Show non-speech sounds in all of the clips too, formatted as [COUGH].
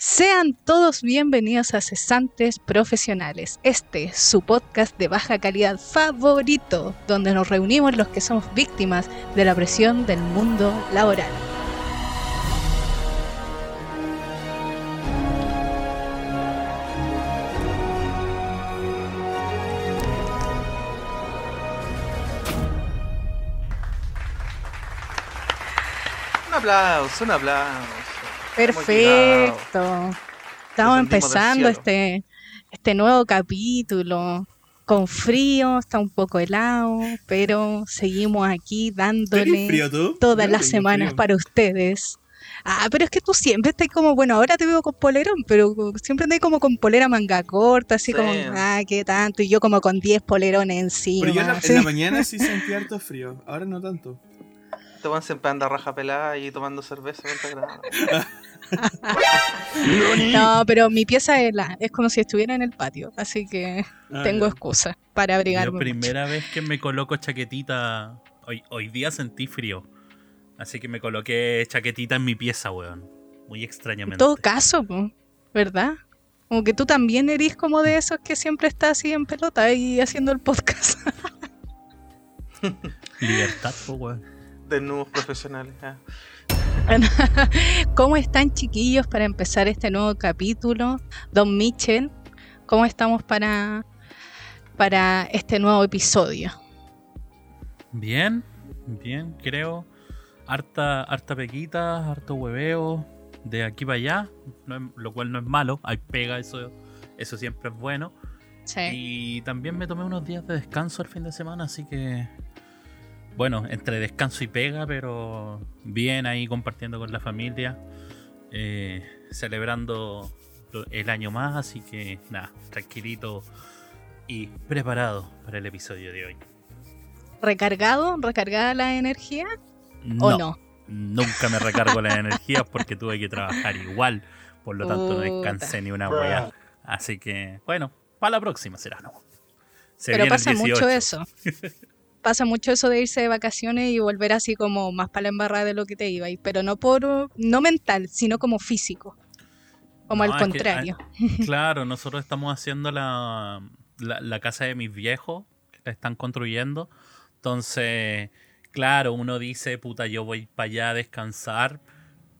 Sean todos bienvenidos a Cesantes Profesionales, este su podcast de baja calidad favorito, donde nos reunimos los que somos víctimas de la presión del mundo laboral. Un aplauso, un aplauso. Perfecto. Estamos empezando este, este nuevo capítulo con frío, está un poco helado, pero seguimos aquí ¿Tenés dándole frío todas las semanas frío. para ustedes. Ah, pero es que tú siempre estás como, bueno, ahora te veo con polerón, pero siempre andas como con polera manga corta, así Sí. como, ah, qué tanto, y yo como con 10 polerones encima. Pero yo en la, en la [LAUGHS] mañana sí sentía harto frío, ahora no tanto. Te van siempre anda raja pelada y tomando cerveza. [LAUGHS] 20 grados. No, pero mi pieza es, la, es como si estuviera en el patio, así que Ah, tengo ya. excusa para abrigarme. Mucho. primera vez que me coloco chaquetita, hoy, hoy día sentí frío. Así que me coloqué chaquetita en mi pieza, weón. Muy En extrañamente. todo caso, ¿verdad? Como que tú también eres como de esos que siempre está así en pelota y haciendo el podcast. [LAUGHS] Libertad, po, weón. Desnudos profesionales. ah. [LAUGHS] ¿Cómo están chiquillos para empezar este nuevo capítulo? Don Mitchell, ¿cómo estamos para, para este nuevo episodio? Bien, bien, creo. Harta, harta pequita, harto hueveo. De aquí para allá, no es- lo cual no es malo. Hay pega, eso, eso siempre es bueno. Sí. Y también me tomé unos días de descanso el fin de semana, así que. Bueno, entre descanso y pega, pero bien ahí compartiendo con la familia, eh, celebrando el año más, así que nada, tranquilito y preparado para el episodio de hoy. ¿Recargado? ¿Recargada la energía? ¿O no? Nunca me recargo las energías porque tuve que trabajar igual, por lo tanto no descansé ni una weá. Así que, bueno, para la próxima será, ¿no? Se Pero pasa mucho 18. eso. [LAUGHS] Pasa mucho eso de irse de vacaciones y volver así como más para la embarrada de lo que te iba, pero no por no mental, sino como físico. Como No, al que, contrario. [LAUGHS] Claro, nosotros estamos haciendo la, la, la casa de mis viejos, que la están construyendo. Entonces, claro, uno dice, puta, yo voy para allá a descansar,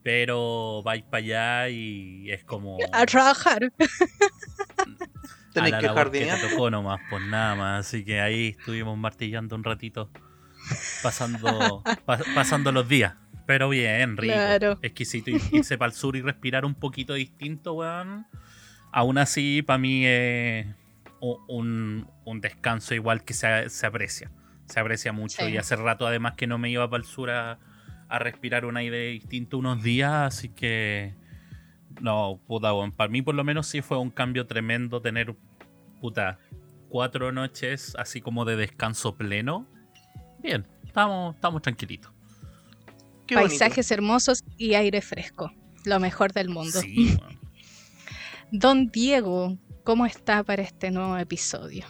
pero vais para allá y es como... A trabajar. [LAUGHS] Tenéis que labor que jardinear. te tocó nomás, pues nada más. Así que ahí estuvimos martillando un ratito, pasando, [LAUGHS] pa- pasando los días. Pero bien, rico. Claro. Exquisito ir- [LAUGHS] irse para el sur y respirar un poquito distinto, weón. Aún así, para mí es u- un, un descanso igual que se, se aprecia. Se aprecia mucho. Sí. Y hace rato además que no me iba para el sur a, a respirar un aire distinto unos días, así que... No, puta. Para mí por lo menos sí fue un cambio tremendo tener, puta, cuatro noches así como de descanso pleno. Bien, estamos, estamos tranquilitos. Qué bonito. Paisajes hermosos y aire fresco. Lo mejor del mundo. Sí. [LAUGHS] Don Diego, ¿cómo está para este nuevo episodio?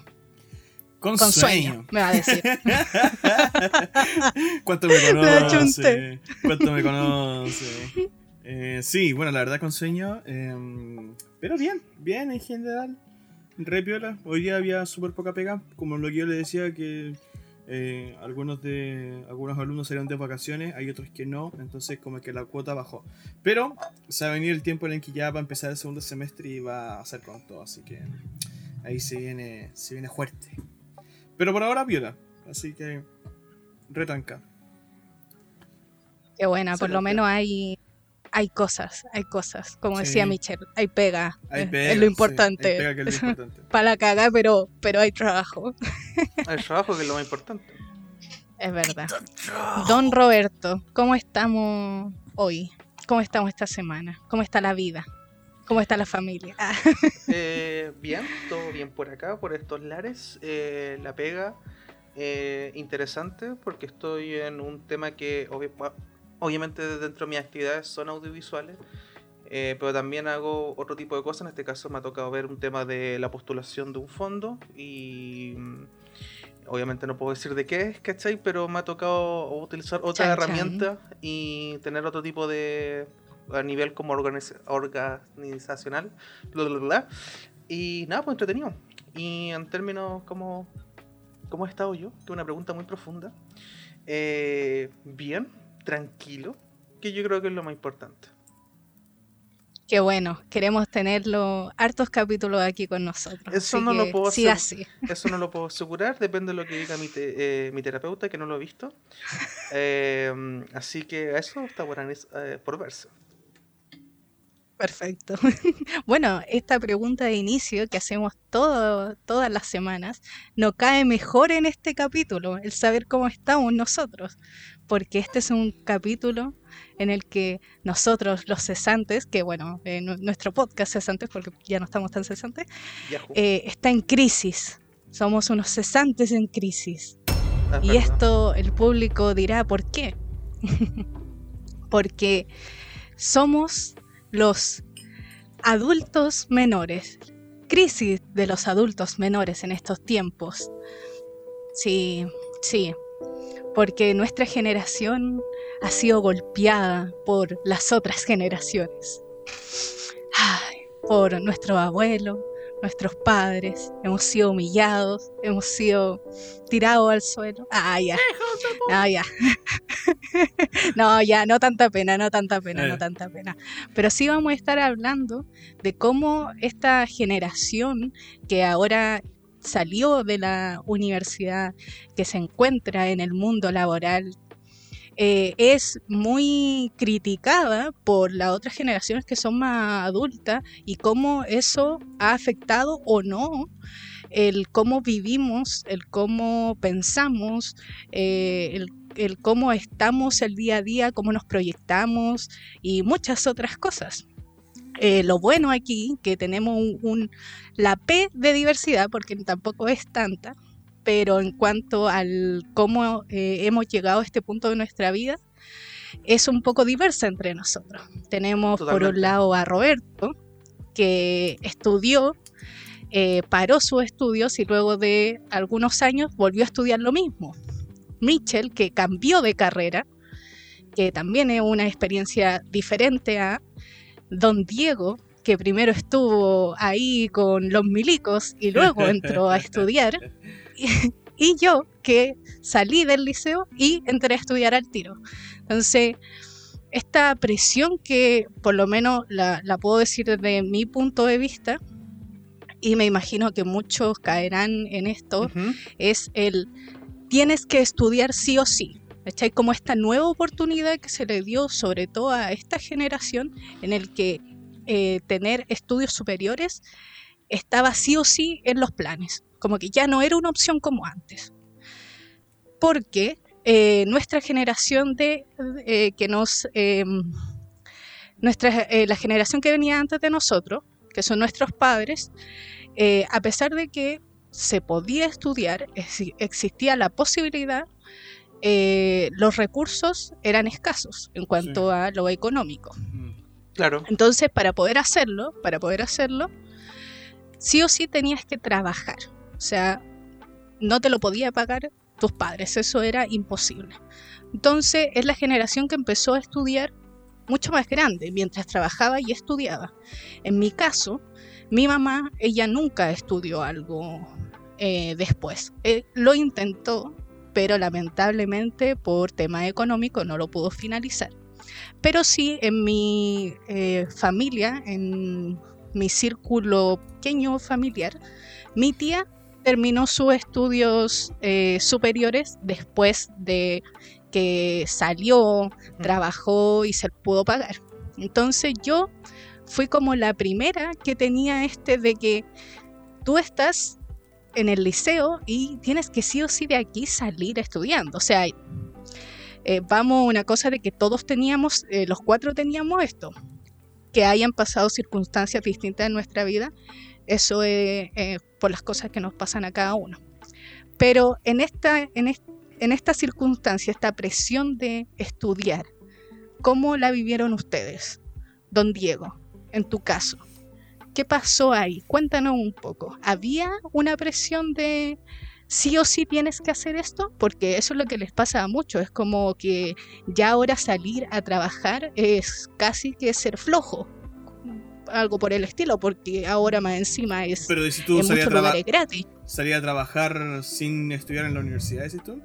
Con, Con sueño. sueño, me va a decir. [LAUGHS] ¿Cuánto me [LAUGHS] conoce? ¿Cuánto me conoce? Eh, sí, bueno, la verdad con sueño. eh, pero bien, bien en general. Re piola. Hoy día había súper poca pega. Como lo que yo le decía que eh, algunos de algunos alumnos salieron de vacaciones, hay otros que no. Entonces como que la cuota bajó. Pero se va a venir el tiempo en el que ya va a empezar el segundo semestre y va a hacer con todo. Así que ahí se viene, se viene fuerte. Pero por ahora piola. Así que retanca. Qué buena, por lo menos hay, hay cosas, hay cosas. Como Sí. decía Michelle, hay pega. Hay es, pega, es lo sí, importante. hay pega que es lo importante. [LAUGHS] Para la caga, pero, pero hay trabajo. El trabajo que es lo más importante. Es verdad. Don Roberto, ¿cómo estamos hoy? ¿Cómo estamos esta semana? ¿Cómo está la vida? ¿Cómo está la familia? Ah, [LAUGHS] Eh, bien, todo bien por acá, por estos lares. Eh, la pega, eh, interesante, porque estoy en un tema que obviamente dentro de mis actividades son audiovisuales, eh, pero también hago otro tipo de cosas. En este caso me ha tocado ver un tema de la postulación de un fondo y mm, obviamente no puedo decir de qué es, ¿cachai? Pero me ha tocado utilizar otra Chan, chan. herramienta y tener otro tipo de, a nivel como organizacional. Y nada, pues entretenido. Y en términos como ¿Cómo he estado yo? Que es una pregunta muy profunda. Eh, bien, tranquilo, que yo creo que es lo más importante. Qué bueno, queremos tenerlo hartos capítulos aquí con nosotros. Eso no lo puedo Eso no lo puedo asegurar, depende de lo que diga mi, eh, terapeuta, que no lo he visto. [LAUGHS] Eh, así que eso está por, por verse. Perfecto. [LAUGHS] Bueno, esta pregunta de inicio que hacemos todas las semanas no cae mejor en este capítulo, el saber cómo estamos nosotros, porque este es un capítulo en el que nosotros, los cesantes, que bueno, nuestro podcast cesantes, porque ya no estamos tan cesantes, eh, está en crisis. Somos unos cesantes en crisis. Ah, y esto el público dirá, ¿por qué? [LAUGHS] porque somos los adultos menores. Crisis de los adultos menores en estos tiempos. Sí, sí, porque nuestra generación ha sido golpeada por las otras generaciones. por nuestro abuelo, nuestros padres, hemos sido humillados, hemos sido tirados al suelo. Ah, ya. Ah, ya. [LAUGHS] no, ya, no tanta pena, no tanta pena, no eh. tanta pena. Pero sí vamos a estar hablando de cómo esta generación que ahora salió de la universidad, que se encuentra en el mundo laboral, eh, es muy criticada por las otras generaciones que son más adultas y cómo eso ha afectado o no el cómo vivimos, el cómo pensamos, eh, el, cómo estamos el día a día, cómo nos proyectamos y muchas otras cosas. Eh, lo bueno aquí, que tenemos un, la P de diversidad, porque tampoco es tanta, pero en cuanto al cómo eh, hemos llegado a este punto de nuestra vida, es un poco diversa entre nosotros. Tenemos por un lado a Roberto, que estudió, eh, paró sus estudios y luego de algunos años volvió a estudiar lo mismo. Mitchell, que cambió de carrera, que también es una experiencia diferente a Don Diego, que primero estuvo ahí con los milicos y luego entró a estudiar. [LAUGHS] y yo que salí del liceo y entré a estudiar al tiro. Entonces, esta presión que por lo menos la, puedo decir desde mi punto de vista, y me imagino que muchos caerán en esto, es el tienes que estudiar sí o sí. Hay como esta nueva oportunidad que se le dio sobre todo a esta generación en el que eh, tener estudios superiores estaba sí o sí en los planes como que ya no era una opción como antes. Porque eh, nuestra generación de eh, que nos em, nuestra la generación que venía antes de nosotros, que son nuestros padres, a pesar de que se podía estudiar, existía la posibilidad, los recursos eran escasos en cuanto a lo económico. Claro. Entonces, para poder hacerlo, para poder hacerlo, sí o sí tenías que trabajar. O sea, no te lo podía pagar tus padres, eso era imposible. Entonces es la generación que empezó a estudiar mucho más grande mientras trabajaba y estudiaba. En mi caso, mi mamá, ella nunca estudió algo eh, después. Eh, lo intentó, pero lamentablemente por tema económico no lo pudo finalizar. Pero sí en mi eh, familia, en mi círculo pequeño familiar, mi tía terminó sus estudios eh, superiores después de que salió, trabajó y se pudo pagar. Entonces yo fui como la primera que tenía este de que tú estás en el liceo y tienes que sí o sí de aquí salir estudiando. O sea, eh, vamos una cosa de que todos teníamos, eh, los cuatro teníamos esto, que hayan pasado circunstancias distintas en nuestra vida, eso es por las cosas que nos pasan a cada uno. Pero en esta, en esta circunstancia, esta presión de estudiar, ¿cómo la vivieron ustedes? Don Diego, en tu caso, ¿qué pasó ahí? Cuéntanos un poco. ¿Había una presión de, sí o sí tienes que hacer esto, porque eso es lo que les pasa a muchos, es como que ya ahora salir a trabajar es casi que ser flojo, algo por el estilo, porque ahora más encima es Pero si tú en salías a, traba- gratis. salías a trabajar sin estudiar en la universidad, ¿decís tú?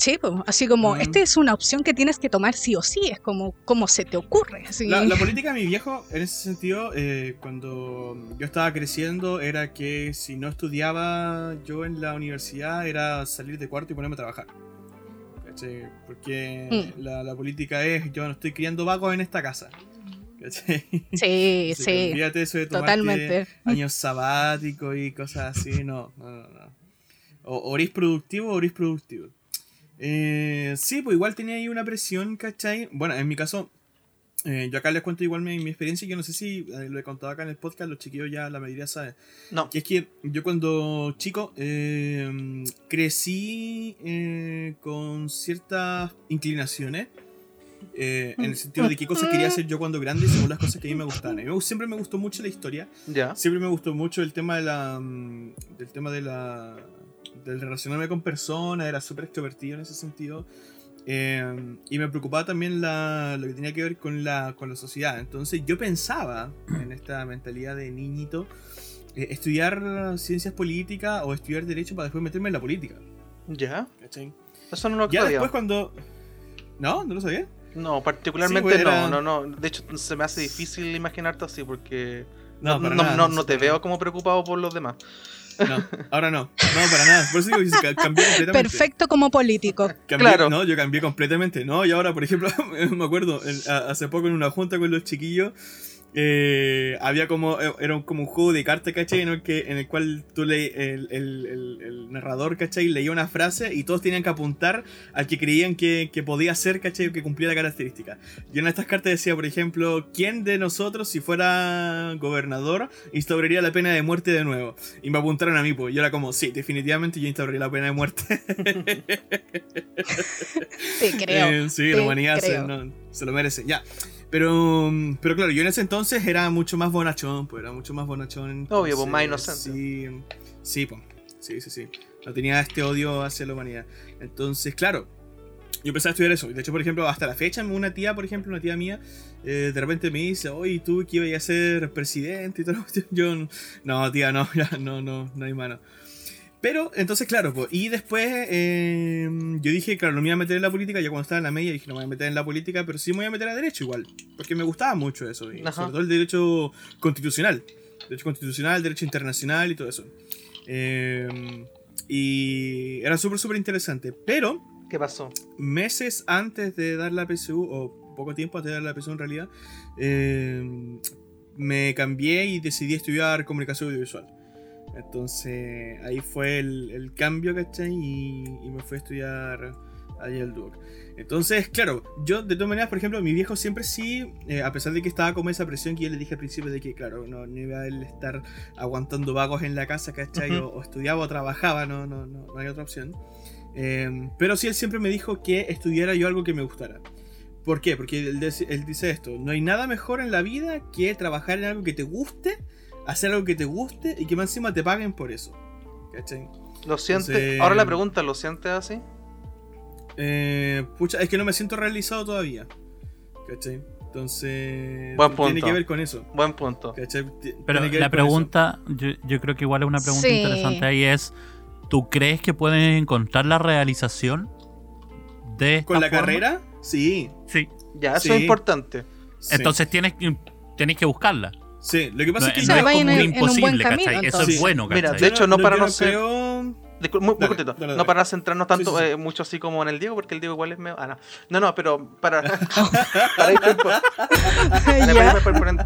Sí, pues, así como, Mm. esta es una opción que tienes que tomar sí o sí, es como, como se te ocurre. Así. La, la política de mi viejo, en ese sentido, eh, cuando yo estaba creciendo, era que si no estudiaba yo en la universidad, era salir de cuarto y ponerme a trabajar. ¿Cachai? Porque Mm. la, la política es, yo no estoy criando vagos en esta casa. ¿Cachai? Sí, [LAUGHS] sí, Olvídate eso de totalmente. años sabáticos y cosas así, no, no, no. no. O, o eres productivo o eres productivo. Eh, sí, pues igual tenía ahí una presión, ¿cachai? Bueno, en mi caso, eh, yo acá les cuento igual mi, mi experiencia, yo no sé si eh, lo he contado acá en el podcast, los chiquillos ya la mayoría saben. No. Que es que yo cuando chico eh, crecí eh, con ciertas inclinaciones. en el sentido de qué cosas quería hacer yo cuando grande según las cosas que a mí me gustaban. A mí me- siempre me gustó mucho la historia. Ya. Siempre me gustó mucho el tema de la. mm, del tema de la. Del relacionarme con personas, era súper extrovertido en ese sentido. Eh, y me preocupaba también la, lo que tenía que ver con la, con la sociedad. Entonces yo pensaba en esta mentalidad de niñito eh, estudiar ciencias políticas o estudiar derecho para después meterme en la política. Ya. ¿cachai? Eso no lo Ya sabía. después cuando... ¿No? ¿No lo sabía? No, particularmente Sí, pues, era- no, no, no. De hecho, se me hace difícil imaginarte así porque No, no, no, nada, no- no te veo como preocupado por los demás. No, ahora no. No, para nada. Por eso digo que se ca- cambió completamente. Perfecto como político. Cambié- Claro. No, yo cambié completamente. No, y ahora, por ejemplo, [LAUGHS] me acuerdo, hace poco en una junta con los chiquillos, eh, había como, eh, era como un juego de cartas, ¿cachai? En el, que, en el cual tú le, el, el- el- el narrador, ¿cachai? Leía una frase y todos tenían que apuntar al que creían que, que podía ser, ¿cachai? O que cumplía la característica. Y en estas cartas decía, por ejemplo, ¿quién de nosotros, si fuera gobernador, instauraría la pena de muerte de nuevo? Y me apuntaron a mí, pues. Yo era como, sí, definitivamente yo instauraría la pena de muerte. [LAUGHS] Te creo. [LAUGHS] Eh, sí, la humanidad se, no, se lo merece, ya. Pero, mm, pero claro, yo en ese entonces era mucho más bonachón, pues era mucho más bonachón. Obvio, pues, más entonces, inocente. Sí, sí, pues, sí, sí, sí. No tenía este odio hacia la humanidad. Entonces, claro, yo empecé a estudiar eso. De hecho, por ejemplo, hasta la fecha, una tía, por ejemplo, una tía mía, eh, de repente me dice, oye, ¿tú qué ibas a ser presidente? Y cuestión. Yo, no, tía, no, [LAUGHS] ya, no, no, no hay mano. Pero, entonces, claro, pues, y después eh, yo dije, claro, no me iba a meter en la política, ya cuando estaba en la media dije, no me voy a meter en la política, pero sí me voy a meter a derecho igual, porque me gustaba mucho eso, y sobre todo el derecho constitucional, derecho constitucional, derecho internacional y todo eso. Eh, y era súper, súper interesante, pero ¿Qué pasó? meses antes de dar la PSU, o poco tiempo antes de dar la PSU en realidad, eh, me cambié y decidí estudiar comunicación audiovisual. Entonces ahí fue el, el cambio, ¿cachai? Y, y me fui a estudiar ahí el Duoc. Entonces, claro, yo de todas maneras, por ejemplo, mi viejo siempre sí, eh, a pesar de que estaba como esa presión que yo le dije al principio de que, claro, no, no iba a él estar aguantando vagos en la casa, ¿cachai? Ujú. o, o estudiaba o trabajaba, no, no, no, no hay otra opción. Eh, pero sí, él siempre me dijo que estudiara yo algo que me gustara. ¿Por qué? Porque él, él dice esto, no hay nada mejor en la vida que trabajar en algo que te guste, hacer algo que te guste y que más encima te paguen por eso. ¿Cachai? ¿Lo sientes? Entonces- Ahora la pregunta, ¿lo sientes así? Eh, pucha, es que no me siento realizado todavía. ¿Cachai? Entonces... Buen Tiene punto. que ver con eso. Buen punto. Pero tiene la pregunta, yo, yo creo que igual es una pregunta Sí. interesante ahí es, ¿tú crees que puedes encontrar la realización de esta ¿Con la forma? carrera? Sí. Sí. Ya, eso Sí. es importante. sí, Entonces tienes tienes que buscarla. Sí, lo que pasa No, es que sea, es como un en un buen imposible, camino, ¿cachai? Eso es bueno, Mira, ¿cachai? de hecho, no para no ser- creo- Discul- muy, muy Dale, cortito. dale, No para centrarnos tanto Sí, sí, sí. eh, mucho así como en el Diego, porque el Diego igual es medio. Ah, no. No, no, pero para. [LAUGHS] para ir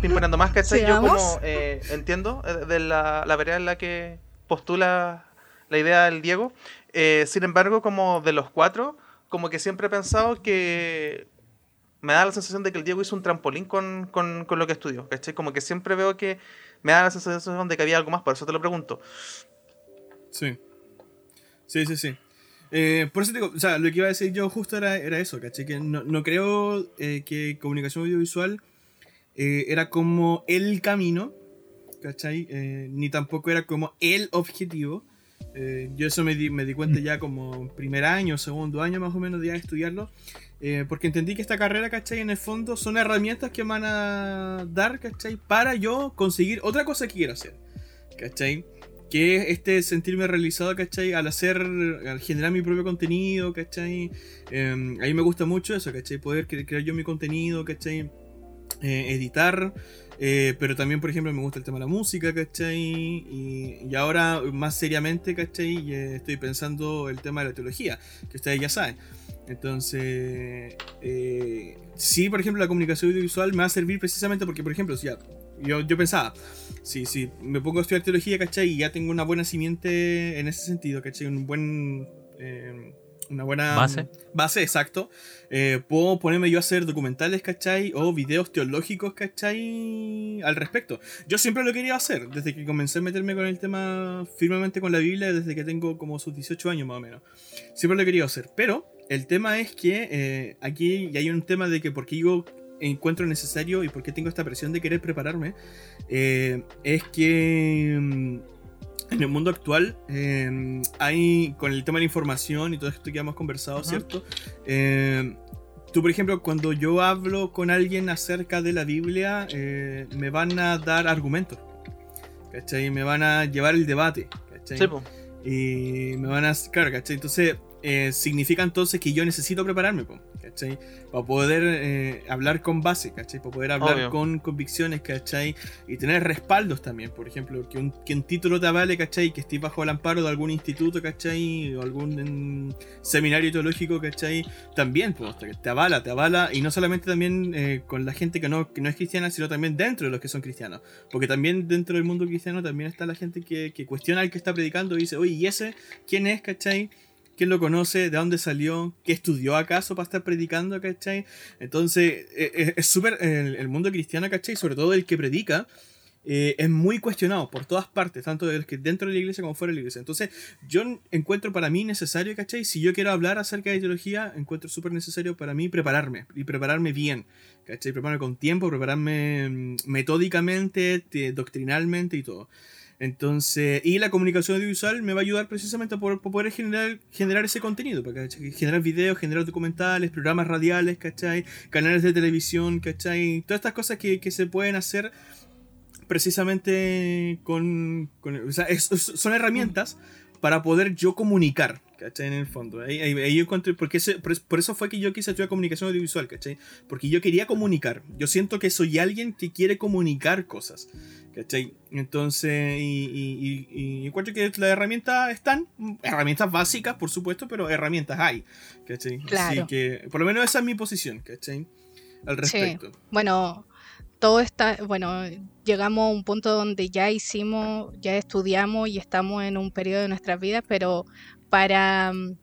pimponeando [LAUGHS] más, ¿cachai? Yo como eh, entiendo eh, de la, la vereda en la que postula la idea del Diego. eh, sin embargo, como de los cuatro, como que siempre he pensado que me da la sensación de que el Diego hizo un trampolín con, con, con lo que estudió, ¿cachai? Como que siempre veo que me da la sensación de que había algo más, por eso te lo pregunto. Sí. Sí, sí, sí. Eh, por eso te digo, o sea, lo que iba a decir yo justo era, era eso, ¿cachai? Que no, no creo eh, que comunicación audiovisual eh, era como el camino, ¿cachai? Ni tampoco era como el objetivo. Yo eso me di, me di cuenta ya como primer año, segundo año más o menos de estudiarlo. Eh, porque entendí que esta carrera, ¿cachai? En el fondo son herramientas que me van a dar, ¿cachai? Para yo conseguir otra cosa que quiero hacer, ¿cachai? Que es este sentirme realizado, ¿cachai? Al hacer, al generar mi propio contenido, ¿cachai? Eh, a mí me gusta mucho eso, ¿cachai? Poder crear yo mi contenido, ¿cachai? Eh, editar, eh, pero también, por ejemplo, me gusta el tema de la música, ¿cachai? Y, y ahora, más seriamente, ¿cachai? Eh, estoy pensando el tema de la teología, que ustedes ya saben. Entonces, eh, sí, por ejemplo, la comunicación audiovisual me va a servir precisamente porque, por ejemplo, si ya, yo, yo pensaba, si, si me pongo a estudiar teología, ¿cachai? Y ya tengo una buena simiente en ese sentido, ¿cachai? Un buen... eh, una buena Base. base, exacto. Eh, puedo ponerme yo a hacer documentales, ¿cachai? O videos teológicos, ¿cachai? Al respecto. Yo siempre lo quería hacer, desde que comencé a meterme con el tema firmemente con la Biblia, desde que tengo como sus 18 años más o menos. Siempre lo quería hacer. Pero el tema es que eh, aquí hay un tema de que porque yo encuentro necesario y porque tengo esta presión de querer prepararme, eh, es que... mm, en el mundo actual eh, hay, con el tema de la información y todo esto que hemos conversado, Ajá. ¿cierto? Eh, tú, por ejemplo, cuando yo hablo con alguien acerca de la Biblia, me van a dar argumentos, ¿cachai? Me van a llevar el debate, ¿cachai? Sí. Y me van a. Claro, ¿cachai? Entonces, eh, significa entonces que yo necesito prepararme, ¿cachai? Para poder eh, hablar con base, ¿cachai? Para poder hablar Obvio. con convicciones, ¿cachai? Y tener respaldos también, por ejemplo, que un, que un título te avale, ¿cachai? Que estés bajo el amparo de algún instituto, ¿cachai? O algún mm, seminario teológico, ¿cachai? También, pues, te, te avala, te avala. Y no solamente también eh, con la gente que no, que no es cristiana, sino también dentro de los que son cristianos. Porque también dentro del mundo cristiano también está la gente que, que cuestiona al que está predicando y dice, oye, ¿y ese quién es, cachai? ¿Quién lo conoce? ¿De dónde salió? ¿Qué estudió acaso para estar predicando, cachai? Entonces, eh, eh, es súper. El, el mundo cristiano, cachai, sobre todo el que predica, eh, es muy cuestionado por todas partes, tanto de los que dentro de la iglesia como fuera de la iglesia. Entonces, yo encuentro para mí necesario, ¿cachai? Si yo quiero hablar acerca de teología, encuentro súper necesario para mí prepararme y prepararme bien, ¿cachai? Prepararme con tiempo, prepararme mm, metódicamente, te- doctrinalmente y todo. Entonces, y la comunicación audiovisual me va a ayudar precisamente a poder, a poder generar, generar ese contenido, para generar videos, generar documentales, programas radiales, ¿cachai? Canales de televisión, ¿cachai? Todas estas cosas que, que se pueden hacer precisamente con... con- o sea, es- son herramientas para poder yo comunicar, ¿cachai? En el fondo. Ahí, ahí- ahí encontré, porque ese- por, es- por eso fue que yo quise estudiar comunicación audiovisual, ¿cachai? Porque yo quería comunicar. Yo siento que soy alguien que quiere comunicar cosas. ¿Cachai? Entonces, y, y, y- y encuentro que las herramientas están, herramientas básicas, por supuesto, pero herramientas hay, ¿cachai? Claro. Así que, por lo menos esa es mi posición, ¿cachai? Al Sí. respecto. Bueno, todo está, bueno, llegamos a un punto donde ya hicimos, ya estudiamos y estamos en un periodo de nuestras vidas, pero para mm,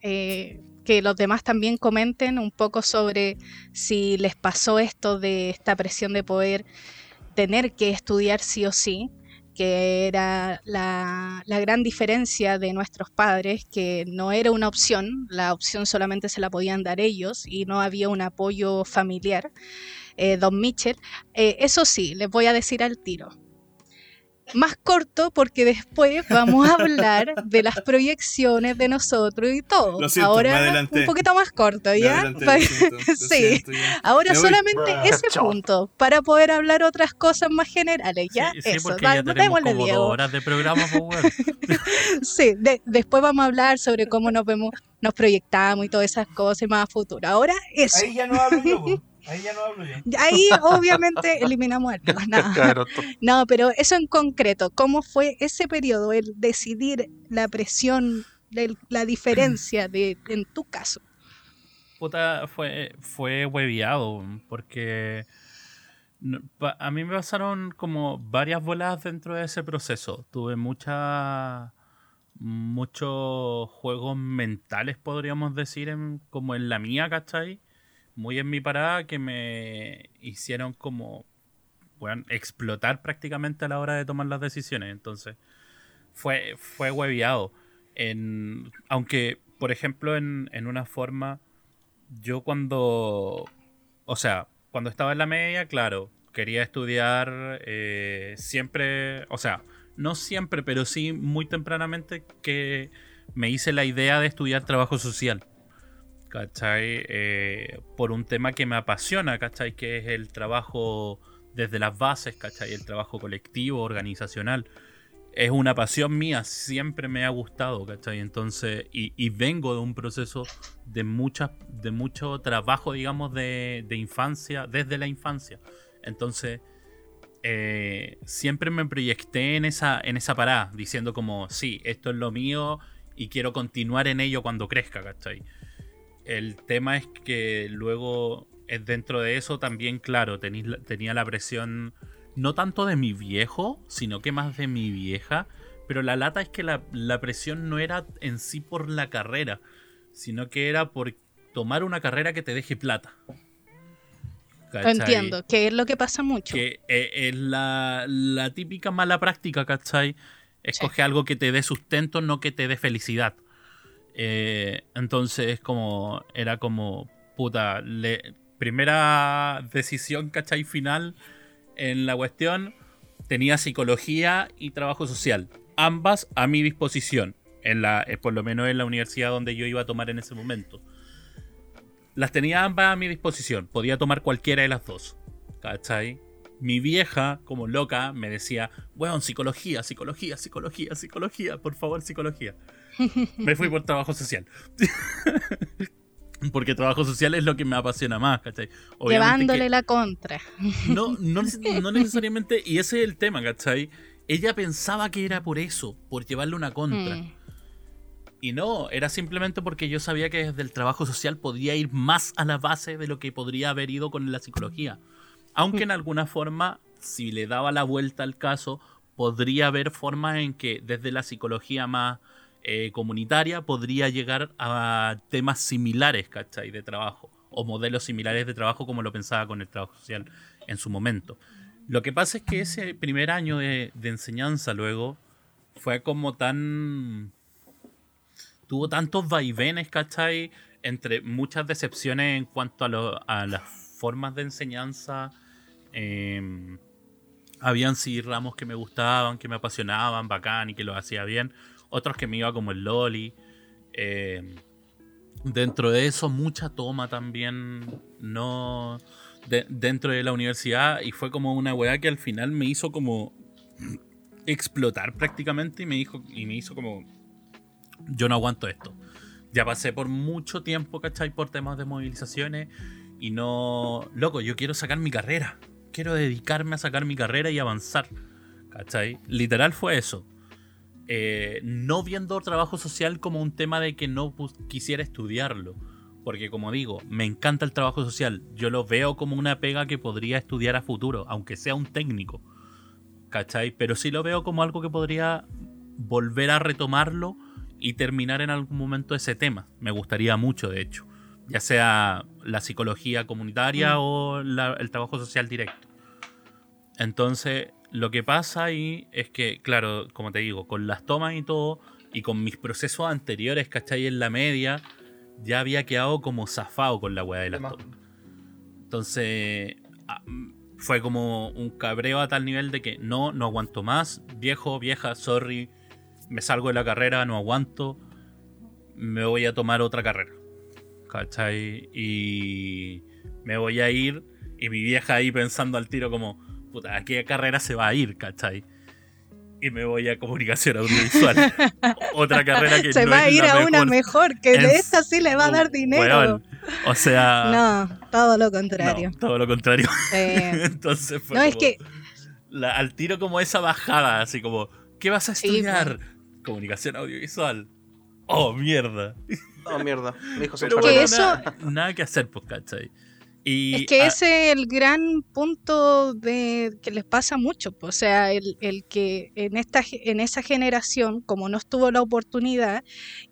eh, que los demás también comenten un poco sobre si les pasó esto de esta presión de poder tener que estudiar sí o sí, que era la, la gran diferencia de nuestros padres, que no era una opción, la opción solamente se la podían dar ellos y no había un apoyo familiar eh, Don Mitchell. Eh, eso sí, les voy a decir al tiro. Más corto porque después vamos a [LAUGHS] hablar de las proyecciones de nosotros y todo. Lo siento, me Ahora un poquito más corto, Me ¿ya? adelanté, Pa- lo siento, lo [LAUGHS] sí. siento, ya. Ahora solamente ese Chao. punto para poder hablar otras cosas más generales, ¿ya? Sí, sí, Eso, ya tenemos como Diego. dos horas de programa, pues. [LAUGHS] Sí, de- después vamos a hablar sobre cómo nos vemos, nos proyectamos y todas esas cosas más a futuro. Ahora eso. Ahí ya no hablo yo, po. Ahí ya no hablo yo. Ahí obviamente [LAUGHS] eliminamos algo. No, Claro, no, pero eso en concreto, ¿cómo fue ese periodo, el decidir la presión, el- la diferencia de, en tu caso? Puta, fue, fue hueviado, porque a mí me pasaron como varias voladas dentro de ese proceso. Tuve muchas muchos juegos mentales, podríamos decir, en- como en la mía, ¿cachai? Muy en mi parada, que me hicieron como weón, explotar prácticamente a la hora de tomar las decisiones. Entonces, fue, fue hueviado. En, aunque, por ejemplo, en, en una forma, yo cuando, o sea, cuando estaba en la media, claro, quería estudiar eh, siempre, o sea, no siempre, pero sí muy tempranamente que me hice la idea de estudiar trabajo social. ¿Cachai? Eh, por un tema que me apasiona, ¿cachai? Que es el trabajo desde las bases, ¿cachai? El trabajo colectivo, organizacional. Es una pasión mía, siempre me ha gustado, ¿cachai? Entonces, y, vengo de un proceso de, mucha, de mucho trabajo, digamos, de, de infancia, desde la infancia. Entonces, eh, siempre me proyecté en esa, en esa parada, diciendo como, sí, esto es lo mío y quiero continuar en ello cuando crezca, ¿cachai? El tema es que luego, dentro de eso también, claro, tenía la presión no tanto de mi viejo, sino que más de mi vieja, pero la lata es que la, la presión no era en sí por la carrera, sino que era por tomar una carrera que te deje plata. Entiendo, que es lo que pasa mucho. Que eh, es la, típica mala práctica, ¿cachai? Escoge algo que te dé sustento, no que te dé felicidad. Eh, entonces, como. Era como. Puta. primera decisión, ¿cachai? Final en la cuestión. Tenía psicología y trabajo social. Ambas a mi disposición. En la, eh, por lo menos en la universidad donde yo iba a tomar en ese momento. Las tenía ambas a mi disposición. Podía tomar cualquiera de las dos. ¿Cachai? Mi vieja, como loca, me decía, weón, psicología, psicología, psicología, psicología, por favor, psicología. [LAUGHS] Me fui por trabajo social. [LAUGHS] Porque trabajo social es lo que me apasiona más, ¿cachai? Llevándole la contra. [LAUGHS] No, no, no, necesariamente, y ese es el tema, ¿cachai? Ella pensaba que era por eso, por llevarle una contra. Mm. Y no, era simplemente porque yo sabía que desde el trabajo social podía ir más a la base de lo que podría haber ido con la psicología. Aunque en alguna forma, si le daba la vuelta al caso, podría haber formas en que desde la psicología más eh, comunitaria podría llegar a temas similares, ¿cachai? De trabajo. O modelos similares de trabajo como lo pensaba con el trabajo social en su momento. Lo que pasa es que ese primer año de enseñanza luego fue como tan tuvo tantos vaivenes, ¿cachai? Entre muchas decepciones en cuanto a, las formas de enseñanza. Em, habían sí ramos que me gustaban, que me apasionaban, bacán y que lo hacía bien. Otros que me iba como el Loli. Em, dentro de eso, mucha toma también. No. dentro de la universidad. Y fue como una weá que al final me hizo como explotar prácticamente. Y me dijo. Y me hizo como yo no aguanto esto. Ya pasé por mucho tiempo, ¿cachai? Por temas de movilizaciones y no... Loco, yo quiero sacar mi carrera. Quiero dedicarme a sacar mi carrera y avanzar. ¿Cachai? Literal fue eso. Eh, no viendo trabajo social como un tema de que no quisiera estudiarlo. Porque como digo, me encanta el trabajo social. Yo lo veo como una pega que podría estudiar a futuro, aunque sea un técnico. ¿Cachai? Pero sí lo veo como algo que podría volver a retomarlo y terminar en algún momento ese tema. Me gustaría mucho, de hecho. Ya sea la psicología comunitaria mm. o el trabajo social directo. Entonces, lo que pasa ahí es que, claro, como te digo, con las tomas y todo, y con mis procesos anteriores, ¿cachai? En la media, ya había quedado como zafado con la weá de las tomas. Entonces, ah, fue como un cabreo a tal nivel de que no, no aguanto más, viejo, vieja, sorry, me salgo de la carrera, no aguanto, me voy a tomar otra carrera. ¿Cachai? Y me voy a ir y mi vieja ahí pensando al tiro como, puta, ¿a qué carrera se va a ir? ¿Cachai? Y me voy a comunicación audiovisual. otra carrera que [LAUGHS] se va a ir a una mejor, que de esta sí le va a dar dinero. o sea. No, todo lo contrario. todo lo contrario. [LAUGHS] Entonces fue. No, es que. al tiro como esa bajada, así como, ¿qué vas a estudiar? comunicación audiovisual. Oh, mierda. Oh, mierda. Me dijo que eso... nada, que hacer, pues, ¿cachai? Y, es que ese es el gran punto de que les pasa mucho. O sea, el, el, que en, esta, en esa generación, como no estuvo la oportunidad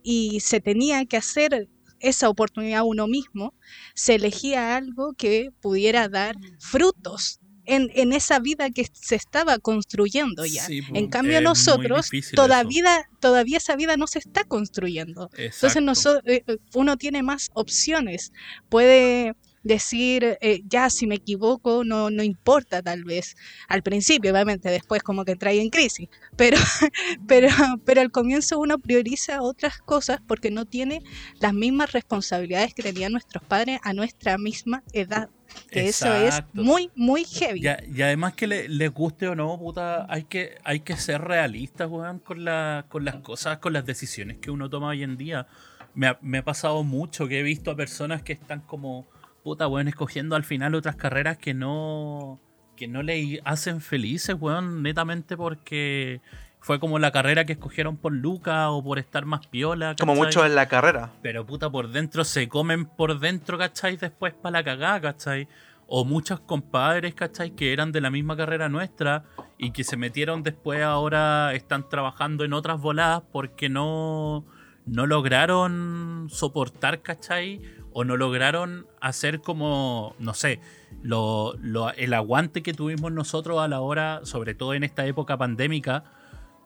y se tenía que hacer esa oportunidad uno mismo, se elegía algo que pudiera dar frutos en, esa vida que se estaba construyendo ya. en pues, cambio nosotros todavía, todavía esa vida no se está construyendo. Entonces nosotros, eh, eh, uno tiene más opciones, puede decir, eh, ya si me equivoco, no, no importa tal vez. Al principio, obviamente, después como que trae en crisis, pero, [LAUGHS] pero, pero al comienzo uno prioriza otras cosas porque no tiene las mismas responsabilidades que tenían nuestros padres a nuestra misma edad. Que eso es muy, muy heavy. y además que le, les guste o no, puta, hay que, hay que ser realistas, weón, con, la, con las cosas, con las decisiones que uno toma hoy en día. Me ha, me ha pasado mucho que he visto a personas que están como puta, weón, escogiendo al final otras carreras que no, que no le hacen felices, weón, netamente porque fue como la carrera que escogieron por Luca o por estar más piola. Como mucho en la carrera. Pero puta, por dentro se comen por dentro, ¿cachai? Después para la cagada, ¿cachai? O muchos compadres, ¿cachai? Que eran de la misma carrera nuestra y que se metieron después ahora están trabajando en otras voladas porque no, no lograron soportar, ¿cachai? O no lograron hacer como, no sé, lo, el aguante que tuvimos nosotros a la hora, sobre todo en esta época pandémica,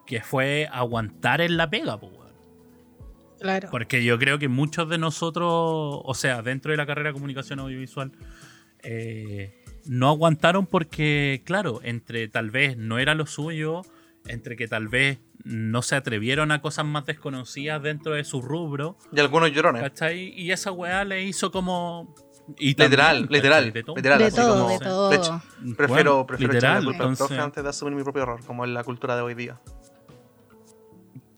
que fue aguantar en la pega, pues. Claro. Porque yo creo que muchos de nosotros, o sea, dentro de la carrera de comunicación audiovisual, eh, no aguantaron porque, claro, entre tal vez no era lo suyo, entre que tal vez no se atrevieron a cosas más desconocidas dentro de su rubro. Y algunos llorones. ¿Cachai? Y esa weá le hizo como. literal, literal, de todo. Literal, de todo, de todo. De hecho, prefiero, prefiero literal, echarle culpa entonces... antes de asumir mi propio error, como en la cultura de hoy día.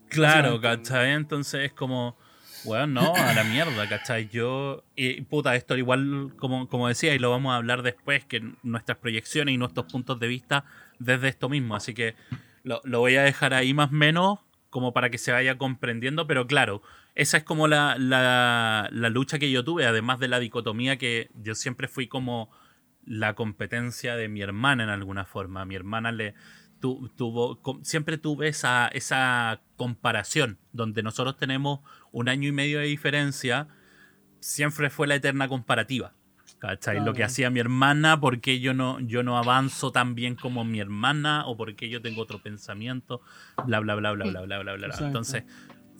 Claro, ¿cachai? Entonces es como. Weón, no, a la mierda, ¿cachai? Yo. Y puta, esto igual, como, como decía, y lo vamos a hablar después, que nuestras proyecciones y nuestros puntos de vista desde esto mismo. Así que lo, voy a dejar ahí más o menos como para que se vaya comprendiendo, pero claro, esa es como la, la, lucha que yo tuve, además de la dicotomía que yo siempre fui como la competencia de mi hermana en alguna forma. Mi hermana le tuvo, siempre tuve esa, esa comparación, donde nosotros tenemos un año y medio de diferencia, siempre fue la eterna comparativa. ¿Cachai? Lo que hacía mi hermana, por qué yo no, yo no avanzo tan bien como mi hermana, o por qué yo tengo otro pensamiento, bla, bla, bla, bla, bla, bla, bla, bla. Entonces,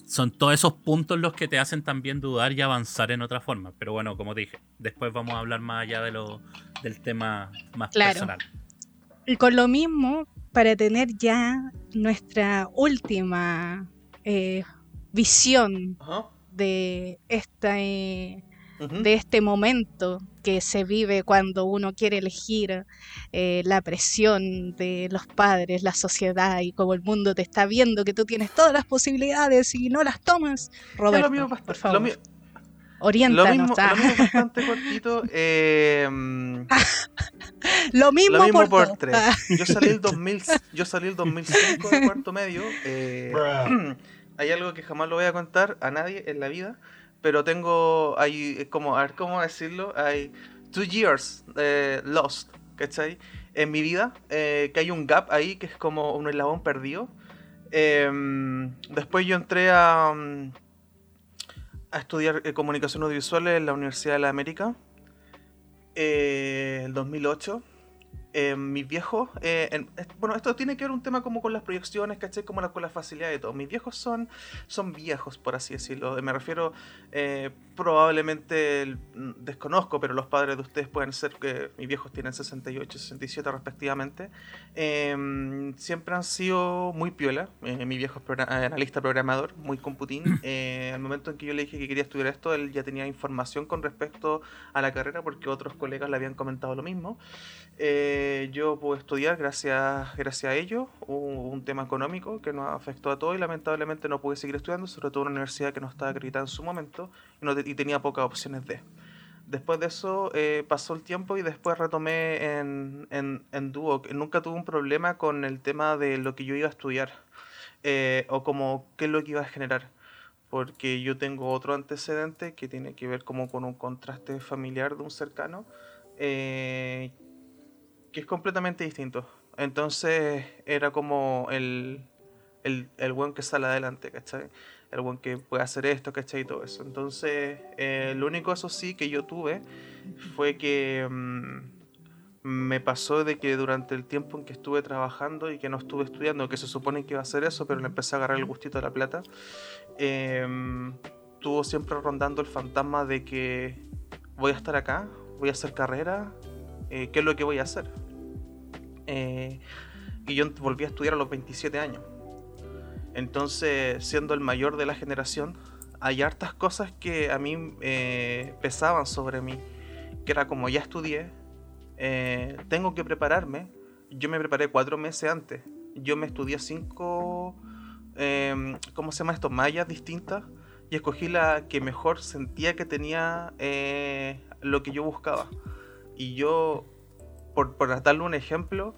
son todos esos puntos los que te hacen también dudar y avanzar en otra forma. Pero bueno, como dije, después vamos a hablar más allá de lo, del tema más personal. Y con lo mismo, para tener ya nuestra última eh, visión de esta... Eh, de este momento que se vive cuando uno quiere elegir eh, la presión de los padres, la sociedad y como el mundo te está viendo que tú tienes todas las posibilidades y no las tomas. Roberto, por favor. Lo mismo, Oriéntanos. Lo mismo, bastante cortito. [LAUGHS] Eh, lo mismo, por, tres. Yo salí el, 2000, yo salí el 2005 de cuarto medio. Eh, [CLEARS THROAT] hay algo que jamás lo voy a contar a nadie en la vida pero tengo, hay como, a ver cómo decirlo, hay two years eh, lost, ¿cachai? En mi vida, eh, que hay un gap ahí que es como un eslabón perdido. Em, después yo entré a, mm, a estudiar eh, comunicación audiovisual en la Universidad de la América, el 2008 eh, mis viejos, eh, bueno, esto tiene que ver un tema como con las proyecciones, ¿cachai? Como con la facilidad de todo. Mis viejos son, son viejos, por así decirlo. Me refiero, eh, probablemente, mm, desconozco, pero los padres de ustedes pueden ser que mis viejos tienen 68 y 67 respectivamente. Em, siempre han sido muy piola. mi viejo es analista programador, muy computín. [COUGHS] al momento en que yo le dije que quería estudiar esto, él ya tenía información con respecto a la carrera porque otros colegas le habían comentado lo mismo. Eh, yo pude estudiar gracias, gracias a ello. Hubo un tema económico que nos afectó a todos y lamentablemente no pude seguir estudiando, sobre todo en una universidad que no estaba acreditada en su momento y, tenía pocas opciones de. Después de eso eh, pasó el tiempo y después retomé en, en, en Nunca tuve un problema con el tema de lo que yo iba a estudiar eh, o como qué es lo que iba a generar. Porque yo tengo otro antecedente que tiene que ver como con un contraste familiar de un cercano. Eh, que es completamente distinto. Entonces era como el, el, el buen que sale adelante, ¿cachai? El buen que puede hacer esto, ¿cachai? Y todo eso. Entonces, eh, lo único, eso sí, que yo tuve fue que mm, me pasó de que durante el tiempo en que estuve trabajando y que no estuve estudiando, que se supone que iba a hacer eso, pero le empecé a agarrar el gustito de la plata, eh, tuvo siempre rondando el fantasma de que voy a estar acá voy a hacer carrera, eh, ¿qué es lo que voy a hacer? Eh, y yo volví a estudiar a los 27 años. Entonces, siendo el mayor de la generación, hay hartas cosas que a mí eh, pesaban sobre mí, que era como ya estudié, tengo que prepararme. Yo me preparé cuatro meses antes. Yo me estudié cinco, em, ¿cómo se llama esto? Mallas distintas y escogí la que mejor sentía que tenía lo que yo buscaba. Y yo, por, por darle un ejemplo,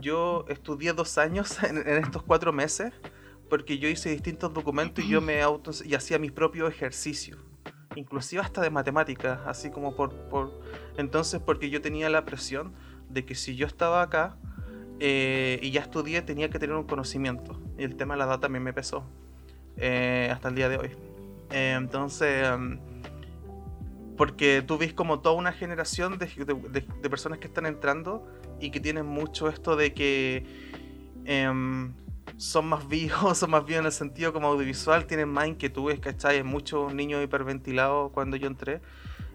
yo estudié dos años [LAUGHS] en, estos cuatro meses porque yo hice distintos documentos y yo me auto y hacía mis propios ejercicios, inclusive hasta de matemáticas, así como por, por entonces porque yo tenía la presión de que si yo estaba acá eh, y ya estudié tenía que tener un conocimiento y el tema de la edad también me pesó eh, hasta el día de hoy. Eh, entonces em, porque tú ves como toda una generación de, personas que están entrando y que tienen mucho esto de que em, son más vivos, [LAUGHS] son más vivos en el sentido como audiovisual, tienen más inquietudes, ¿cachai? Hay muchos niños hiperventilados cuando yo entré.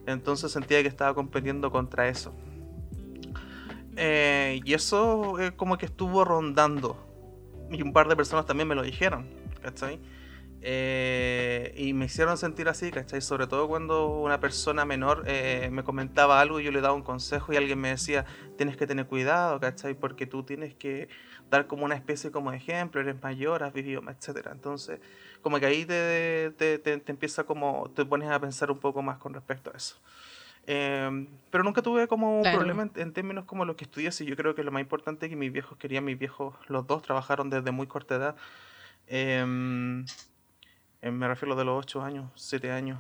Entonces sentía que estaba compitiendo contra eso. Eh, y eso como que estuvo rondando. Y un par de personas también me lo dijeron, ¿cachai? Eh, y me hicieron sentir así, ¿cachai? Sobre todo cuando una persona menor eh, me comentaba algo y yo le daba un consejo y alguien me decía, tienes que tener cuidado, ¿cachai? Porque tú tienes que dar como una especie como de ejemplo, eres mayor, has vivido, etc. Entonces, como que ahí te, te, te, empieza como, te pones a pensar un poco más con respecto a eso. Em, pero nunca tuve como un problema en, términos como lo que estudié, y yo creo que lo más importante es que mis viejos querían, mis viejos, los dos trabajaron desde muy corta edad. Eh, eh, me refiero de los 8 años, 7 años.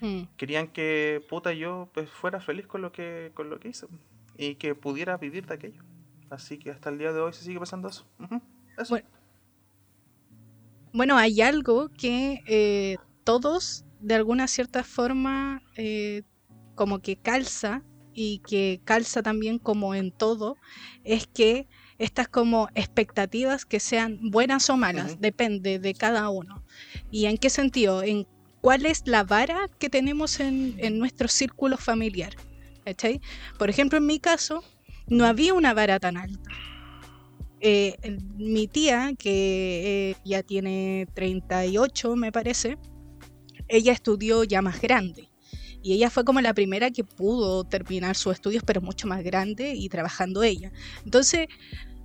Hmm. Querían que puta yo pues, fuera feliz con lo que con lo que hice y que pudiera vivir de aquello. Así que hasta el día de hoy se sigue pasando eso. Bueno. hay algo que eh, todos de alguna cierta forma eh, como que calza y que calza también como en todo, es que estas como expectativas que sean buenas o malas, depende de cada uno. ¿Y en qué sentido? En cuál es la vara que tenemos en, nuestro círculo familiar. Por ejemplo, en mi caso, no había una vara tan alta. Eh, mi tía, que eh, ya tiene 38, me parece, ella estudió ya más grande. Y ella fue como la primera que pudo terminar sus estudios, pero mucho más grande y trabajando ella. Entonces,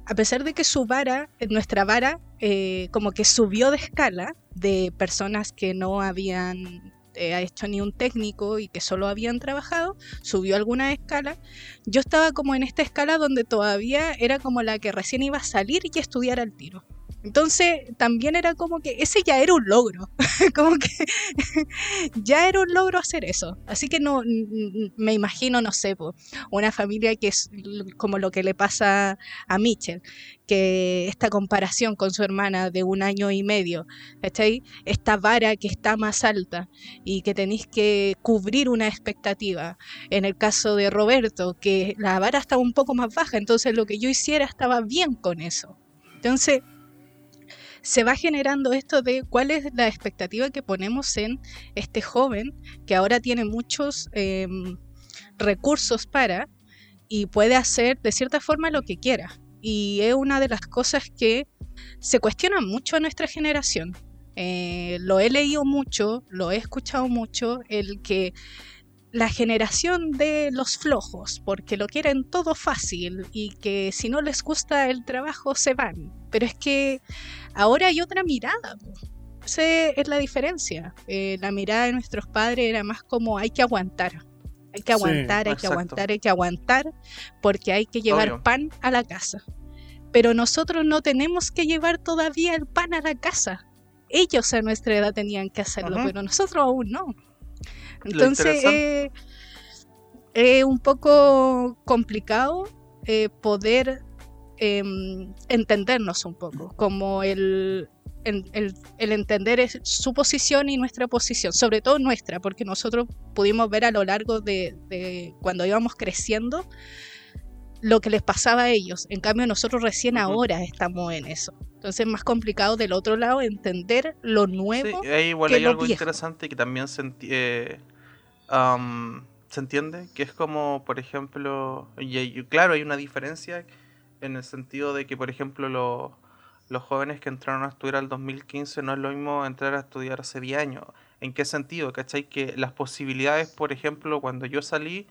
a pesar de que su vara, nuestra vara, eh, como que subió de escala de personas que no habían eh, hecho ni un técnico y que solo habían trabajado, subió alguna escala. Yo estaba como en esta escala donde todavía era como la que recién iba a salir y estudiar al tiro. Entonces también era como que ese ya era un logro, [LAUGHS] como que [LAUGHS] ya era un logro hacer eso. Así que no me imagino, no sé, una familia que es como lo que le pasa a Mitchell, que esta comparación con su hermana de un año y medio, esta vara que está más alta y que tenéis que cubrir una expectativa. En el caso de Roberto, que la vara estaba un poco más baja, entonces lo que yo hiciera estaba bien con eso. Entonces, se va generando esto de cuál es la expectativa que ponemos en este joven que ahora tiene muchos em, recursos para y puede hacer de cierta forma lo que quiera. Y es una de las cosas que se cuestiona mucho a nuestra generación. Eh, lo he leído mucho, lo he escuchado mucho, el que la generación de los flojos, porque lo quieren todo fácil y que si no les gusta el trabajo se van. Pero es que ahora hay otra mirada. Esa es la diferencia. Eh, la mirada de nuestros padres era más como hay que aguantar. Hay que aguantar, hay que aguantar, hay que aguantar, porque hay que llevar pan a la casa. Pero nosotros no tenemos que llevar todavía el pan a la casa. Ellos a nuestra edad tenían que hacerlo, pero nosotros aún no. Entonces eh, es un poco complicado eh, poder em, entendernos un poco, como el, el, entender su posición y nuestra posición, sobre todo nuestra, porque nosotros pudimos ver a lo largo de, de cuando íbamos creciendo lo que les pasaba a ellos. En cambio, nosotros recién ahora estamos en eso. Entonces es más complicado del otro lado entender lo nuevo. Sí, igual hay algo interesante que también eh, ¿se entiende? Que es como, por ejemplo, y, y claro, hay una diferencia en el sentido de que, por ejemplo, los los jóvenes que entraron a estudiar al 2015 no es lo mismo entrar a estudiar hace 10 años. ¿En qué sentido? ¿Cachai? Que las posibilidades, por ejemplo, cuando yo salí,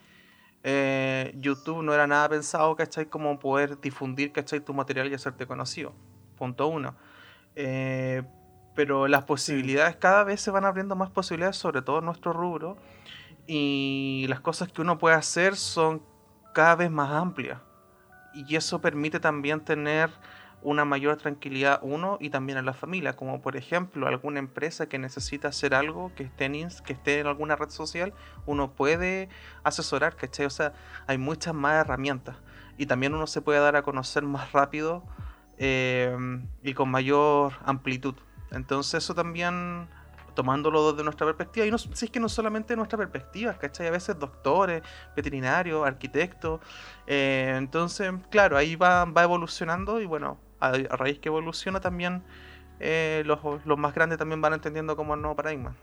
eh, YouTube no era nada pensado, ¿cachai? Como poder difundir, ¿cachai? Tu material y hacerte conocido. Punto uno. Eh, pero las posibilidades cada vez se van abriendo más posibilidades, sobre todo en nuestro rubro. Y las cosas que uno puede hacer son cada vez más amplias. Y eso permite también tener una mayor tranquilidad uno y también a la familia, como por ejemplo alguna empresa que necesita hacer algo que esté en, que esté en alguna red social, uno puede asesorar, ¿cachai? O sea, hay muchas más herramientas y también uno se puede dar a conocer más rápido eh, y con mayor amplitud. Entonces eso también tomándolo desde nuestra perspectiva, y no, si es que no solamente nuestra perspectiva, ¿cachai? A veces doctores, veterinarios, arquitectos, eh, entonces, claro, ahí va, va evolucionando y bueno, a, a raíz que evoluciona también eh, los, los más grandes también van entendiendo como el nuevo paradigma.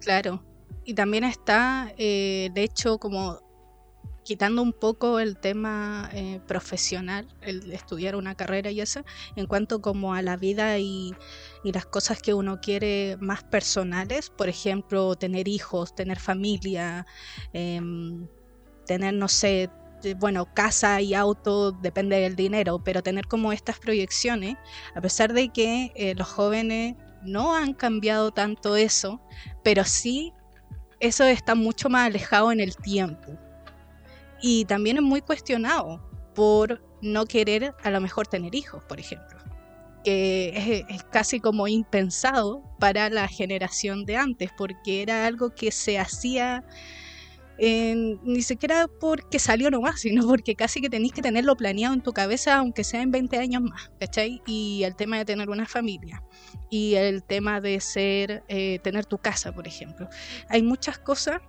Claro. Y también está, eh, de hecho, como quitando un poco el tema eh, profesional, el estudiar una carrera y eso, en cuanto como a la vida y, las cosas que uno quiere más personales, por ejemplo, tener hijos, tener familia, em, tener, no sé, bueno, casa y auto, depende del dinero, pero tener como estas proyecciones, a pesar de que eh, los jóvenes no han cambiado tanto eso, pero sí eso está mucho más alejado en el tiempo. Y también es muy cuestionado por no querer a lo mejor tener hijos, por ejemplo. Que es, casi como impensado para la generación de antes, porque era algo que se hacía en- ni siquiera porque salió nomás, sino porque casi que tenéis que tenerlo planeado en tu cabeza, aunque sea en 20 años más, ¿cachai? Y el tema de tener una familia, y el tema de ser, eh, tener tu casa, por ejemplo. Hay muchas cosas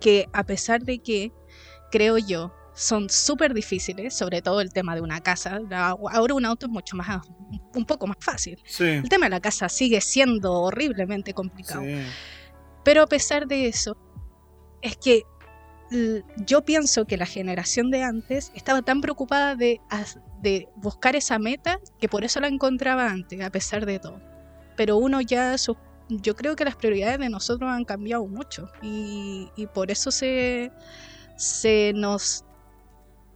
que a pesar de que, creo yo, son súper difíciles, sobre todo el tema de una casa, ahora un auto es mucho más, un poco más fácil. Sí. El tema de la casa sigue siendo horriblemente complicado. Sí. Pero a pesar de eso, es que yo pienso que la generación de antes estaba tan preocupada de, de buscar esa meta que por eso la encontraba antes, a pesar de todo. Pero uno ya, su- yo creo que las prioridades de nosotros han cambiado mucho y, y por eso se, se, nos,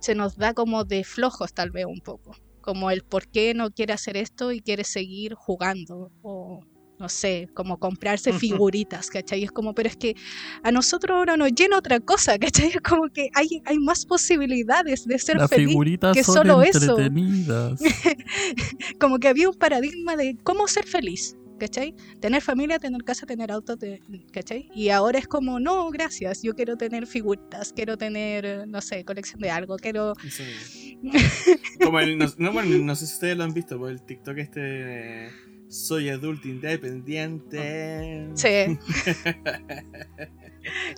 se nos da como de flojos tal vez un poco. Como el por qué no quiere hacer esto y quiere seguir jugando o no sé, como comprarse figuritas, ¿cachai? Es como, pero es que a nosotros ahora nos llena otra cosa, ¿cachai? Es como que hay, hay más posibilidades de ser Las feliz. figuritas que son solo eso. [LAUGHS] Como que había un paradigma de cómo ser feliz, ¿cachai? Tener familia, tener casa, tener auto, te- ¿cachai? Y ahora es como, no, gracias, yo quiero tener figuritas, quiero tener, no sé, colección de algo, quiero... Sí. [LAUGHS] Como el, no, no, bueno, no sé si ustedes lo han visto, por el TikTok este de, soy adulto independiente. Sí.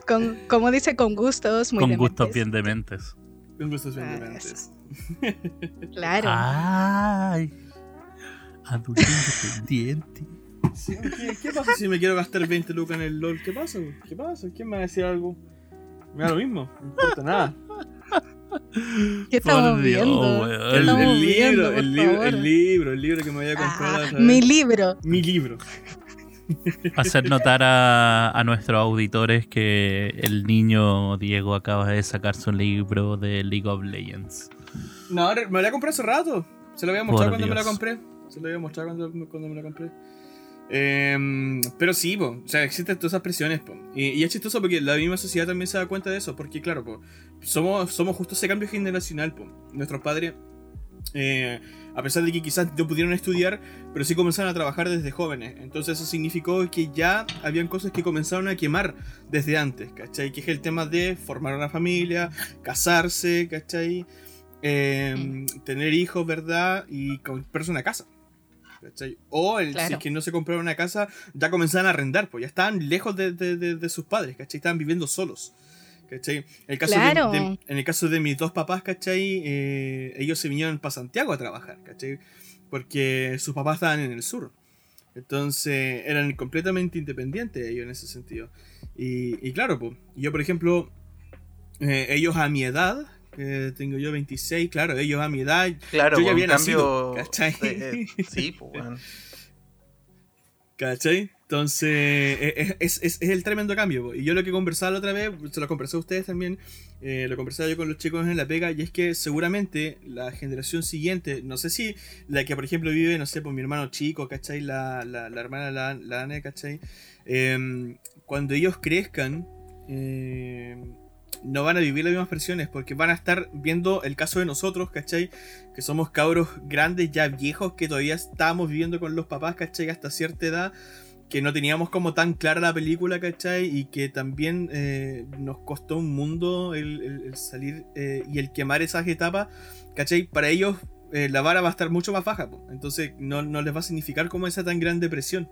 con, como dice, con gustos, muy Con gustos bien dementes. Con gustos bien Ah, dementes. [LAUGHS] Claro. Ay. Adulto independiente. Sí, ¿qué, qué pasa si me quiero gastar 20 lucas en el LOL? ¿Qué pasa? ¿Qué pasa? ¿Quién me va a decir algo? Me da lo mismo, no importa nada. ¿Qué estamos Por Dios, viendo? ¿Qué El, estamos el libro, viendo, el libro, el libro, el libro que me voy a comprar. Ah, mi libro. Mi libro. Hacer notar a, a nuestros auditores que el niño Diego acaba de sacar su libro de League of Legends. No, me la compré hace rato. Se lo voy a mostrar Por cuando me la Dios. compré. Se lo voy a mostrar cuando, cuando me la compré. Em, pero sí, po, o sea, existen todas esas presiones. po. Y, y es chistoso porque la misma sociedad también se da cuenta de eso. Porque, claro, po, somos, somos justo ese cambio generacional. Po. Nuestros padres, eh, a pesar de que quizás no pudieron estudiar, pero sí comenzaron a trabajar desde jóvenes. Entonces, eso significó que ya habían cosas que comenzaron a quemar desde antes, ¿cachai? Que es el tema de formar una familia, casarse, ¿cachai? Eh, tener hijos, ¿verdad? Y comprarse una casa. ¿Cachai? O el, si es que no se compraron una casa, ya comenzaban a arrendar, pues ya estaban lejos de, de- de- de sus padres, ¿cachai? Estaban viviendo solos. ¿cachai? El caso de- Claro. de- en el caso de mis dos papás, ¿cachai? Eh, ellos se vinieron para Santiago a trabajar, ¿cachai? Porque sus papás estaban en el sur. Entonces eran completamente independientes ellos en ese sentido. Y, y claro, pues, yo por ejemplo, eh, ellos a mi edad, que tengo yo 26, claro, ellos a mi edad, Claro, yo ya había nacido, cambio. ¿cachai? eh, sí, pues, [LAUGHS] weón. ¿Cachai? Entonces, e- e- es, es- es el tremendo cambio. po. Y yo lo que conversaba la otra vez, se lo conversé a ustedes también, eh, lo conversaba yo con los chicos en la pega, y es que seguramente la generación siguiente, no sé si la que por ejemplo vive, no sé, por mi hermano chico, ¿cachai? La, la, la hermana, la, la Ane, ¿cachai? Em, cuando ellos crezcan, em, no van a vivir las mismas presiones, porque van a estar viendo el caso de nosotros, ¿cachai? Que somos cabros grandes, ya viejos, que todavía estábamos viviendo con los papás, ¿cachai? Hasta cierta edad, que no teníamos como tan clara la película, ¿cachai? Y que también eh, nos costó un mundo el, salir eh, y el quemar esas etapas, ¿cachai? Para ellos eh, la vara va a estar mucho más baja, po. entonces no, no les va a significar como esa tan gran depresión.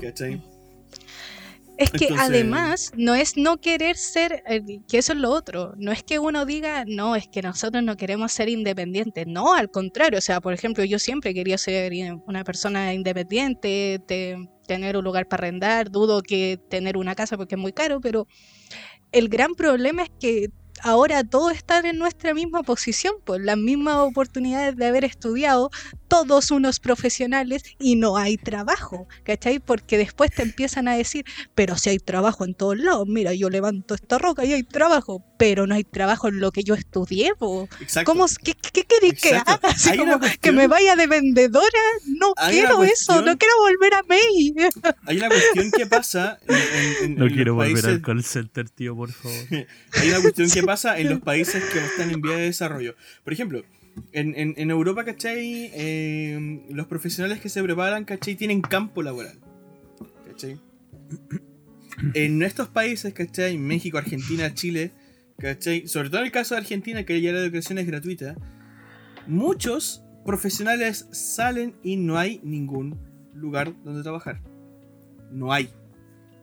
¿cachai? Es que Entonces- además no es no querer ser, eh, que eso es lo otro, no es que uno diga, no, es que nosotros no queremos ser independientes, no, al contrario, o sea, por ejemplo, yo siempre quería ser una persona independiente, te- tener un lugar para arrendar, dudo que tener una casa porque es muy caro, pero el gran problema es que ahora todos están en nuestra misma posición, pues las mismas oportunidades de haber estudiado, todos unos profesionales y no hay trabajo, ¿cachai? Porque después te empiezan a decir, pero si hay trabajo en todos lados, mira, yo levanto esta roca y hay trabajo, pero no hay trabajo en lo que yo estudié, po. Exacto. ¿Cómo, qué, qué queréis que haga? Así como que me vaya de vendedora, no Hay quiero eso, cuestión- no quiero volver a May. Hay una cuestión que pasa en, en- en- No en quiero volver países- al call center, tío, por favor. [LAUGHS] Hay una cuestión que pasa en los [LAUGHS] países que están en vía de desarrollo. Por ejemplo, en, en- en Europa, ¿cachai? Eh, los profesionales que se preparan, ¿cachai? Tienen campo laboral. ¿Cachai? En estos países, ¿cachai? México, Argentina, Chile, ¿cachai? Sobre todo en el caso de Argentina, que ya la educación es gratuita, muchos profesionales salen y no hay ningún lugar donde trabajar. No hay.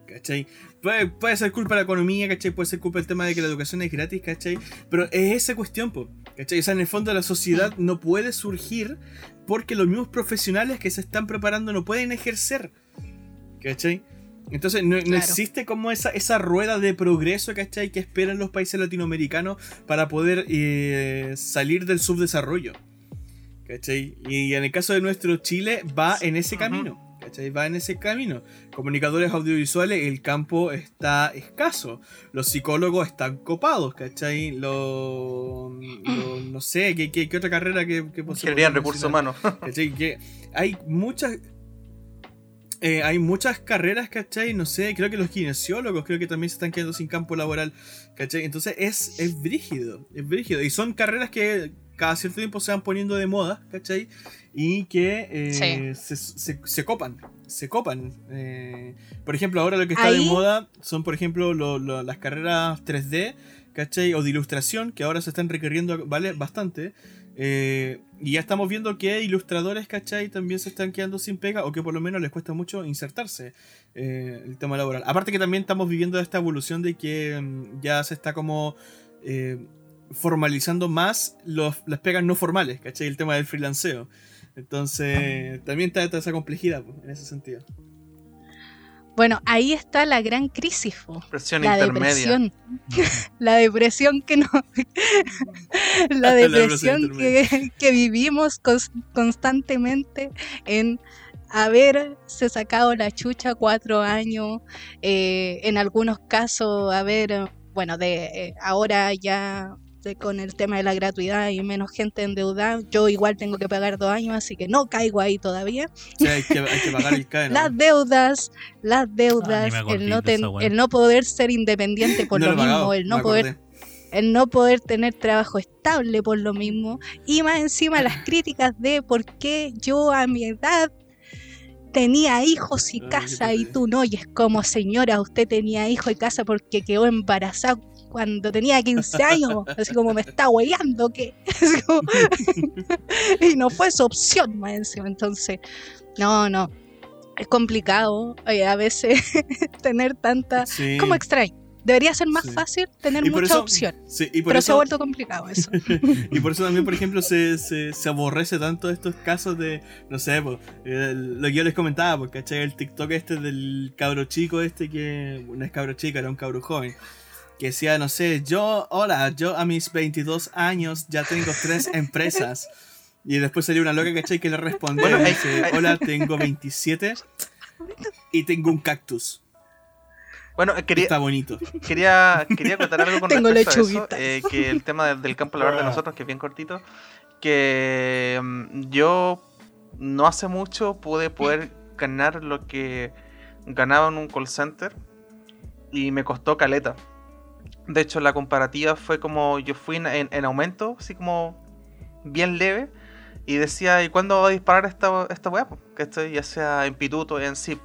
¿Cachai? Puede, puede ser culpa de la economía, ¿cachai? Puede ser culpa del tema de que la educación es gratis, ¿cachai? Pero es esa cuestión, po, ¿cachai? O sea, en el fondo la sociedad no puede surgir porque los mismos profesionales que se están preparando no pueden ejercer, ¿cachai? Entonces no, no Claro. existe como esa, esa rueda de progreso, ¿cachai? Que esperan los países latinoamericanos para poder eh, salir del subdesarrollo. ¿Cachai? Y en el caso de nuestro Chile va en ese Ujú. camino. ¿Cachai? Va en ese camino. Comunicadores audiovisuales, el campo está escaso. Los psicólogos están copados, ¿cachai? Lo, lo- [CLEARS THROAT] no sé, ¿qué, qué, qué otra carrera que, que Ingeniería recursos humanos. [LAUGHS] ¿Cachai? Que hay muchas. eh, hay muchas carreras, ¿cachai? No sé, creo que los kinesiólogos creo que también se están quedando sin campo laboral, ¿cachai? Entonces es, es brígido, es brígido. Y son carreras que cada cierto tiempo se van poniendo de moda, ¿cachai? Y que eh, se, se- se copan, se copan. Eh, por ejemplo, ahora lo que está de moda son, por ejemplo, lo- lo- las carreras 3D, ¿cachai? O de ilustración, que ahora se están requiriendo ¿vale? bastante. Eh, y ya estamos viendo que ilustradores, ¿cachai? También se están quedando sin pega o que por lo menos les cuesta mucho insertarse eh, el tema laboral. Aparte que también estamos viviendo esta evolución de que mm, ya se está como eh, formalizando más los, las pegas no formales, ¿cachai? El tema del freelanceo. Entonces, también está, está esa complejidad pues, en ese sentido. Bueno, ahí está la gran crisis, po. Presión la intermedia. depresión. [LAUGHS] la depresión que no. [LAUGHS] la depresión que, que vivimos cons- constantemente en haberse sacado la chucha cuatro años, eh, en algunos casos haber, bueno, de eh, ahora ya de- con el tema de la gratuidad y menos gente endeudada, yo igual tengo que pagar dos años, así que no caigo ahí todavía. Hay que, hay que pagar el [LAUGHS] CAE. ¿no? Las deudas, las deudas, me acordé el, no ten- el no poder ser independiente por No lo pagado, mismo, el no poder acordé. el no poder tener trabajo estable por lo mismo y más encima las [LAUGHS] críticas de por qué yo a mi edad tenía hijos y casa y tú no y es como señora usted tenía hijo y casa porque quedó embarazada cuando tenía 15 años así como me está hueveando que [LAUGHS] como- [LAUGHS] y no fue su opción más encima entonces no no es complicado eh, a veces [LAUGHS] tener tanta Sí. como extraño Debería ser más Sí. fácil tener Y por mucha eso- opción. Sí, y por Pero se ha vuelto complicado eso. y por eso también, por ejemplo, se, se, se aborrece tanto estos casos de, no sé, pues, el- lo que yo les comentaba, porque. El TikTok este del cabro chico este que, no es cabro chico, era un cabro joven, que decía, no sé, yo, hola, yo a mis 22 años ya tengo tres [LAUGHS] empresas. Y después salió una loca, ¿cachai? Que le respondió, Bueno, dice, hola, tengo 27 y tengo un cactus. Bueno, quería, Está bonito. quería, quería contar algo con [LAUGHS] Tengo respecto a eso, eh, que el tema del, del campo laboral de nosotros, que es bien cortito, que mm, yo no hace mucho pude poder ganar lo que ganaba en un call center y me costó caleta. De hecho, la comparativa fue como yo fui en, en- en aumento, así como bien leve, y decía, ¿y cuándo va a disparar esta, esta weá? Que estoy ya sea en pituto o en zip.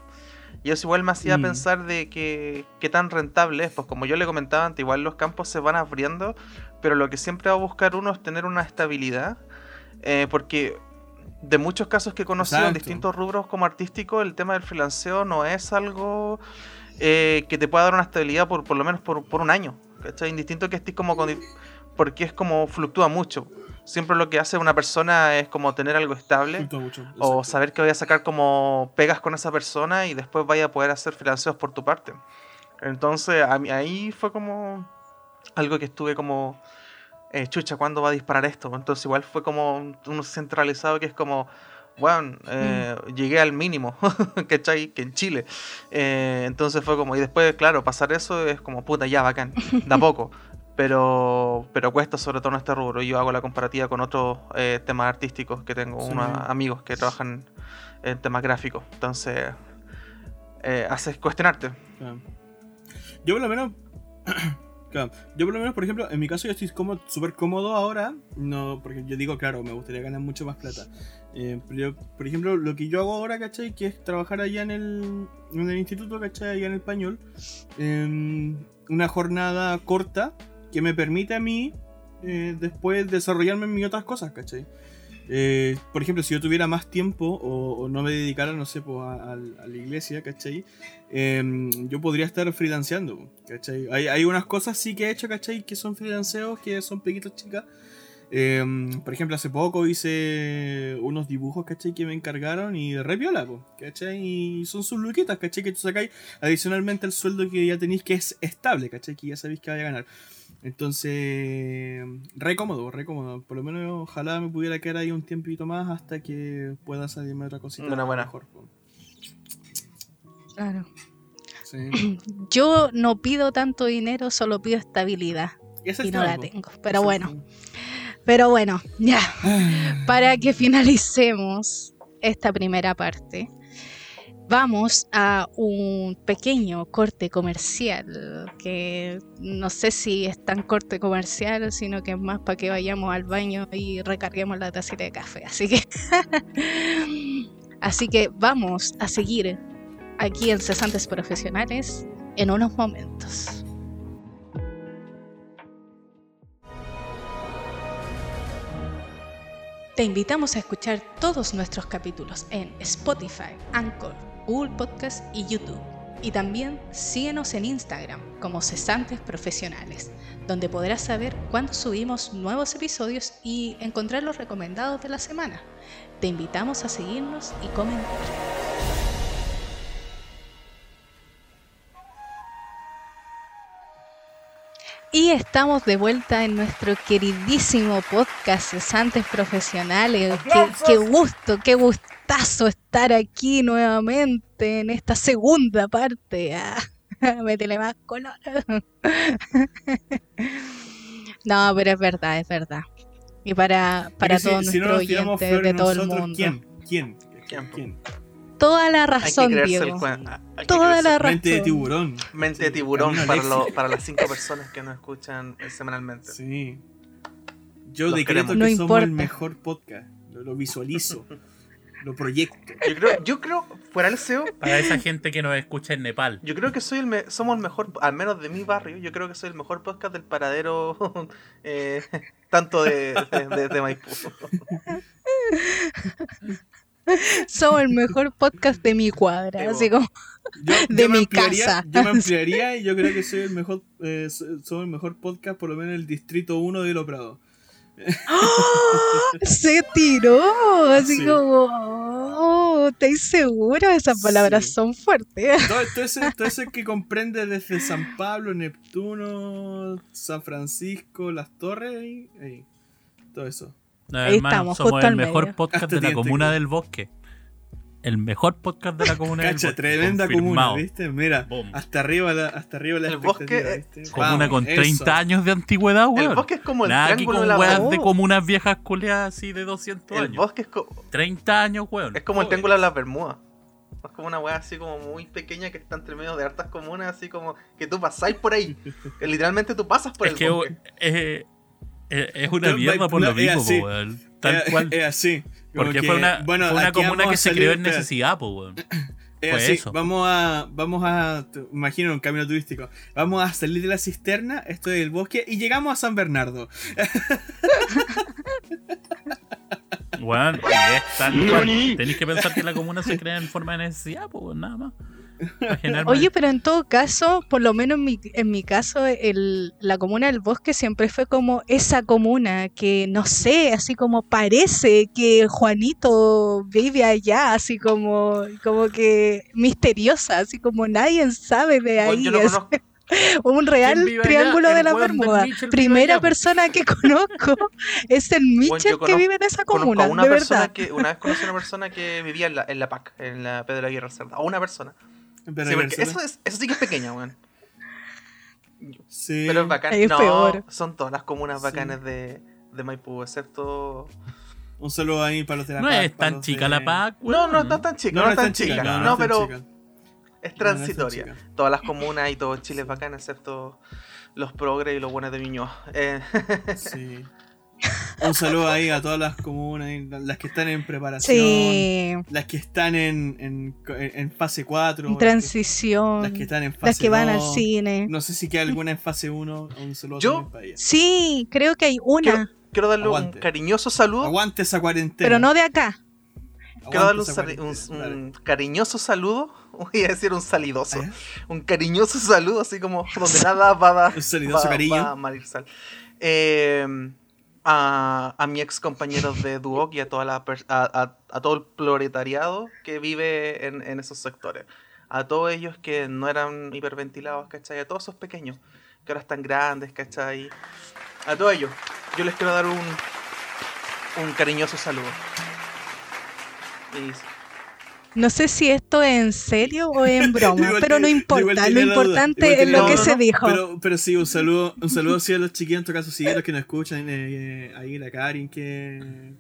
Y eso igual me hacía Mm. pensar de que qué tan rentable es. Pues como yo le comentaba antes, igual los campos se van abriendo, pero lo que siempre va a buscar uno es tener una estabilidad. eh, porque de muchos casos que he conocido en distintos rubros como artístico, el tema del freelanceo no es algo eh, que te pueda dar una estabilidad por, por lo menos por, por un año. ¿Cachai? Indistinto que estés como con... Porque es como fluctúa mucho. Siempre lo que hace una persona es como tener algo estable mucho, o saber que voy a sacar como pegas con esa persona y después vaya a poder hacer freelanceos por tu parte. Entonces, a mí, ahí fue como algo que estuve como, eh, chucha, ¿cuándo va a disparar esto? Entonces, igual fue como un centralizado que es como, bueno, eh, llegué al mínimo, [LAUGHS] ¿cachai? Que en Chile. Eh, entonces fue como, y después, claro, pasar eso es como, puta, ya, bacán, da [LAUGHS] poco. Pero, pero cuesta sobre todo en este rubro. Yo hago la comparativa con otros eh, temas artísticos que tengo Sí. unos amigos que trabajan en temas gráficos. Entonces, haces cuestionarte. Claro. Yo por lo menos. [COUGHS] claro, yo por lo menos, por ejemplo, en mi caso yo estoy como súper cómodo ahora. No, porque yo digo, claro, me gustaría ganar mucho más plata. Eh, por ejemplo, lo que yo hago ahora, ¿cachai? Que es trabajar allá en el, en el instituto, ¿cachai? Allá en español. En una jornada corta que me permite a mí eh, después desarrollarme en mis otras cosas, ¿cachai? Eh, por ejemplo, si yo tuviera más tiempo o, o no me dedicara, no sé, pues, a, a- a la iglesia, ¿cachai? Em, yo podría estar freelanceando, ¿cachai? Hay, hay unas cosas sí que he hecho, ¿cachai? Que son freelanceos, que son pequitas chicas. Em, por ejemplo, hace poco hice unos dibujos, ¿cachai? Que me encargaron y re piola, po, ¿cachai? Y son sus luquitas, ¿cachai? Que tú sacáis adicionalmente al sueldo que ya tenéis que es estable, ¿cachai? Que ya sabéis que vaya a ganar. Entonces, re cómodo, re cómodo. Por lo menos ojalá me pudiera quedar ahí un tiempito más hasta que pueda salirme otra cosita Enhorabuena. mejor. po. Claro. Sí. [CLEARS THROAT] Yo no pido tanto dinero, solo pido estabilidad. Y no la tengo. Pero Ese bueno, pero bueno, ya. algo. Para que finalicemos esta primera parte, vamos a un pequeño corte comercial, que no sé si es tan corte comercial, sino que es más para que vayamos al baño y recarguemos la tacita de café. Así que, [LAUGHS] así que vamos a seguir aquí en Cesantes Profesionales en unos momentos. Te invitamos a escuchar todos nuestros capítulos en Spotify, Anchor, Google Podcast y YouTube. Y también síguenos en Instagram como Cesantes Profesionales, donde podrás saber cuándo subimos nuevos episodios y encontrar los recomendados de la semana. Te invitamos a seguirnos y comentar. Estamos de vuelta en nuestro queridísimo podcast Cesantes Profesionales. Qué, qué gusto, qué gustazo estar aquí nuevamente en esta segunda parte. Ah, [LAUGHS] métele más color. [LAUGHS] No, pero es verdad, es verdad. Y para, para todos si, si no nuestros tiramos oyentes de todo el mundo. ¿Quién? ¿Quién? ¿Quién? ¿Quién? Toda la Hay que razón, Diego. hay Toda la el- Mente de razón. tiburón. Mente de tiburón para, éxito. lo- para las cinco [LAUGHS] personas que nos escuchan eh, semanalmente. Sí. Yo Los decreto queremos. que No somos importa. el mejor podcast. Lo, lo visualizo. [LAUGHS] lo proyecto. Yo creo, yo creo, fuera el SEO, Para esa gente que nos escucha en Nepal. yo creo que soy el me- somos el mejor, al menos de mi barrio, yo creo que soy el mejor podcast del paradero, [LAUGHS] eh, tanto de, de, de- de Maipú. [LAUGHS] Somos el mejor podcast de mi cuadra, Sí, así como Yo, De yo mi casa. Yo me [LAUGHS] ampliaría y yo creo que soy el mejor, eh, so- somos el mejor podcast, por lo menos en el distrito 1 de Lo Prado. [LAUGHS] se tiró, así Sí. como, oh, ¿estáis seguro? Esas palabras Sí. son fuertes. Todo, todo ese, todo ese que comprende desde San Pablo, Neptuno, San Francisco, Las Torres, ahí. todo eso. No, Ahí hermano, estamos, somos justo el al mejor medio. podcast Hasta de la comuna güey. del bosque. El mejor podcast de la comuna del Cacha, bosque. tremenda confirmado. comuna, ¿viste? Mira, Boom. hasta arriba la, hasta arriba la El bosque, ¿viste? Comuna Vamos, con eso. 30 años de antigüedad, weón. El bosque es como el Nada aquí triángulo con de la weas Oh. de comunas viejas culeadas así de 200 El años. bosque es, co- 30 años, weón. es como el Joder. triángulo de las Bermudas. Es como una wea así como muy pequeña que está entre medio de hartas comunas, así como que tú pasáis por ahí. [LAUGHS] Que literalmente tú pasas por Es el que bosque. eh, eh, es una mierda por lo mismo, po, weón. Tal Es- cual. Es así. como Porque que, fue una, bueno, fue una comuna que se creó en necesidad, po, weón. [CLEARS THROAT] Es Fue así, eso. vamos a, vamos a, imagino un camino turístico, vamos a salir de la cisterna, esto es el bosque, y llegamos a San Bernardo. [LAUGHS] Weón, y es tal cual. Tenéis que pensar que la comuna se crea en forma de necesidad, weón, nada más. Oye, pero en todo caso, por lo menos en mi, en mi caso, el, la comuna del bosque siempre fue como esa comuna que, no sé, así como parece que Juanito vive allá, así como, como que misteriosa, así como nadie sabe de Bueno, ahí. yo no [LAUGHS] Un real triángulo de la Bermuda. Primera persona que [LAUGHS] conozco es el Mitchell yo que vive en esa comuna, una de verdad. que una vez conocí a una persona que vivía en la, en la PAC, en la Pedro Aguirre Cerda. A una persona. Pero sí, porque eso, es, eso sí que es pequeña, weón. sí. Pero es bacán. Es no, peor. son todas las comunas Sí. bacanas de, de Maipú, excepto. Un saludo ahí para los de la No PAC, es tan chica de- la PAC, No, no está tan chica, no, es tan chica. chica, No, es tan pero chica. es No, no es transitoria. Todas las comunas y todo Chile es bacán, excepto los progres y los buenos de Viñoa. Eh, Sí. [LAUGHS] Un saludo ahí a todas las comunas, las que están en preparación, Sí, las que están en, en, en fase 4, en transición, las que están en fase las que van al 2. cine. No sé si queda alguna en fase 1, un saludo Yo- para. Sí, creo que hay una, quiero, quiero darle Aguante. un cariñoso saludo. Aguante esa cuarentena. pero no de acá. Quiero darle un, un- cariñoso saludo. [LAUGHS] Voy a decir un salidoso. ¿Eh? Un cariñoso saludo, así como donde nada va a dar. [LAUGHS] Un salidoso va- cariño. va a malir sal. Eh, a, a mi ex compañero de Duoc y a, toda la a- a todo el proletariado que vive en, en esos sectores. A todos ellos que no eran hiperventilados, ¿cachai? A todos esos pequeños, que ahora están grandes, ¿cachai? A todos ellos, yo les quiero dar un, un cariñoso saludo. Y No sé si esto es en serio o en broma, [LAUGHS] pero no importa. Lo importante es lo que se No, dijo. Pero, pero sí, un saludo, un saludo sí a los chiquillos, en todo caso, sí, a los que nos escuchan, eh, eh, ahí la Karin que...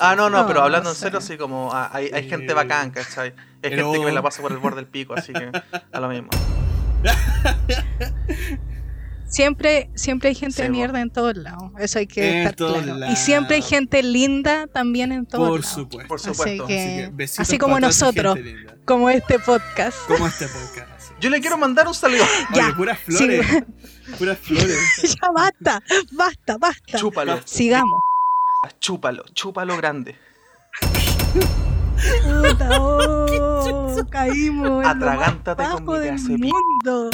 Ah, no, no, pero hablando en sí. serio, así como ah, hay, hay gente Eh, bacán, ¿cachai? Hay gente que me la pasa por el borde del pico, así que a lo mismo. [LAUGHS] Siempre, siempre hay gente de mierda en todos lados. Eso hay que En estar claro. Y siempre hay gente linda también en todos Por lados. supuesto. Por Así supuesto. que, así como nosotros, como este podcast. Como este podcast. Yo le quiero mandar un saludo. [LAUGHS] Ya, Oye, [LAUGHS] puras flores. Puras [LAUGHS] flores. ya basta, basta, basta. Chúpalo, Sigamos. chúpalo, chúpalo grande. Puta, oh, caímos. Atragántate con mi del mundo.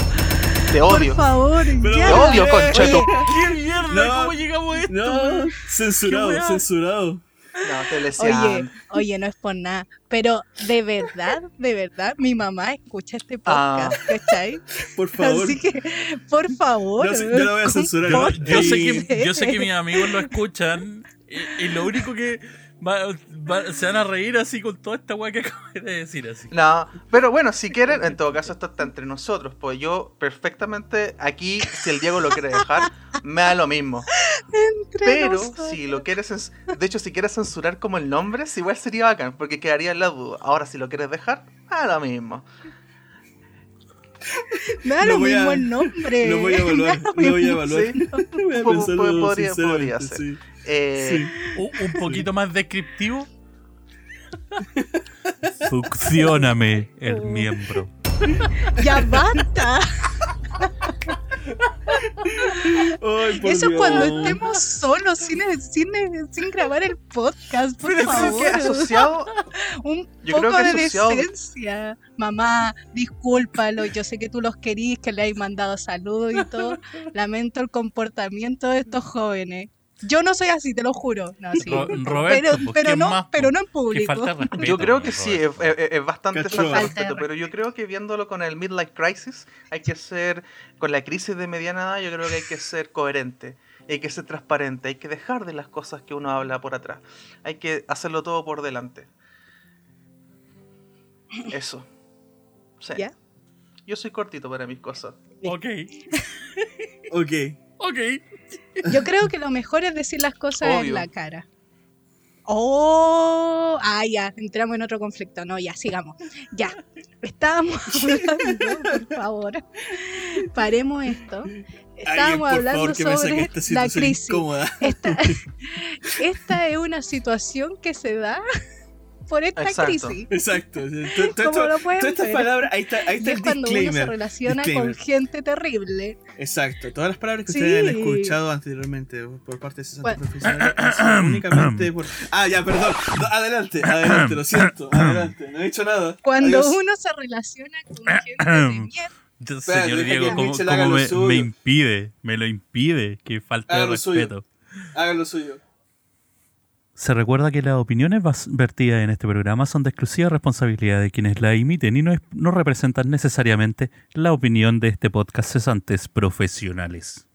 Te Por odio. favor, Pero- ya. Te odio, concheto. ¿Qué mierda? No. ¿Cómo llegamos a esto? No, censurado, censurado. No, te Oye, oye, no es por nada, pero de verdad, de verdad, mi mamá escucha este podcast, Ah. ¿cachai? Por favor. Así que, por favor. Yo, yo lo voy a censurar. Yo, sé que, yo sé que mis amigos lo escuchan y, y lo único que va- va- se van a reír así con toda esta weá que [LAUGHS] acabas de decir así. No, pero bueno, si quieren, en todo caso esto está entre nosotros, pues yo perfectamente aquí, si el Diego lo quiere dejar, me da lo mismo. Entre Pero nosotros. si lo quieres, de hecho, si quieres censurar como el nombre, igual sería bacán, porque quedaría en la duda. Ahora, si lo quieres dejar, a lo mismo. Me [LAUGHS] da Lo lo voy a- mismo el nombre. Lo voy a evaluar. Lo voy a evaluar. Sí. Voy a pensarlo po- podría- podría ser. sí. Eh, Sí. Un, un poquito más descriptivo. [LAUGHS] Succioname el miembro. [LAUGHS] Ya basta. [LAUGHS] Ay, Eso es Dios. cuando estemos solos, sin, sin, sin grabar el podcast, por Pero creo favor. que asociado. [LAUGHS] Un Yo creo poco que de asociado- decencia. Mamá, discúlpalo, yo sé que tú los querís, que le hay mandado saludos y todo. [LAUGHS] Lamento el comportamiento de estos jóvenes. Yo no soy así, te lo juro. No, sí. Ro- pero Roberto, pero ¿quién no, más, pero no en público. falta de respeto. Yo creo que sí, es, Roberto. es- es bastante Cacho. falta de Falta de respeto, pero yo creo que viéndolo con el Midlife Crisis, hay que ser, con la crisis de mediana edad, yo creo que hay que ser coherente, hay que ser transparente, hay que dejar de las cosas que uno habla por atrás, hay que hacerlo todo por delante. Eso. Sí. ¿Ya? Yo soy cortito para mis cosas. Ok, Ok. [LAUGHS] ok. Yo creo que lo mejor es decir las cosas Obvio. en la cara. Oh, ah, ya, entramos en otro conflicto. No, ya, sigamos. Ya, estábamos [LAUGHS] hablando, por favor, paremos esto. Estábamos hablando favor, sobre esta la crisis. Esta, [LAUGHS] esta es una situación que se da por esta Exacto. crisis. Exacto. [LAUGHS] Todas estas ver. palabras, ahí está, ahí Y está es el cuando uno se relaciona disclaimer. con gente terrible. Exacto, todas las palabras que Sí. ustedes han escuchado anteriormente por parte de César Bueno. Profesionales [COUGHS] únicamente por. Ah, ya, perdón. No, adelante, adelante, lo siento. [COUGHS] Adelante, no he dicho nada. Cuando Adiós. uno se relaciona con [COUGHS] gente de mierda. Yo, Señor Diego, ¿cómo, me, impide? Me lo impide. Que falta de lo suyo. respeto. Haga lo suyo. Se recuerda que las opiniones vertidas en este programa son de exclusiva responsabilidad de quienes la emiten y no, no representan necesariamente la opinión de este podcast cesantes profesionales.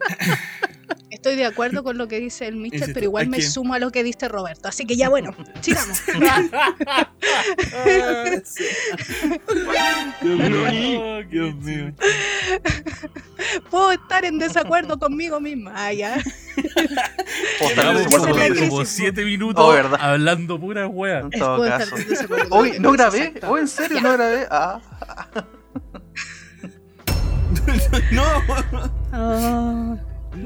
[LAUGHS] Estoy de acuerdo con lo que dice el Mitchell, Insisto, pero igual me sumo a lo que dice Roberto. Así que ya bueno, sigamos. [LAUGHS] Dios mío. Dios mío. [LAUGHS] Puedo estar en desacuerdo conmigo misma. Ah, ya. Como po. siete minutos Oh, hablando pura wea. En todo Puedo caso. Hoy no grabé, hoy en serio Ya. no grabé. Ah, [LAUGHS] No. Ah.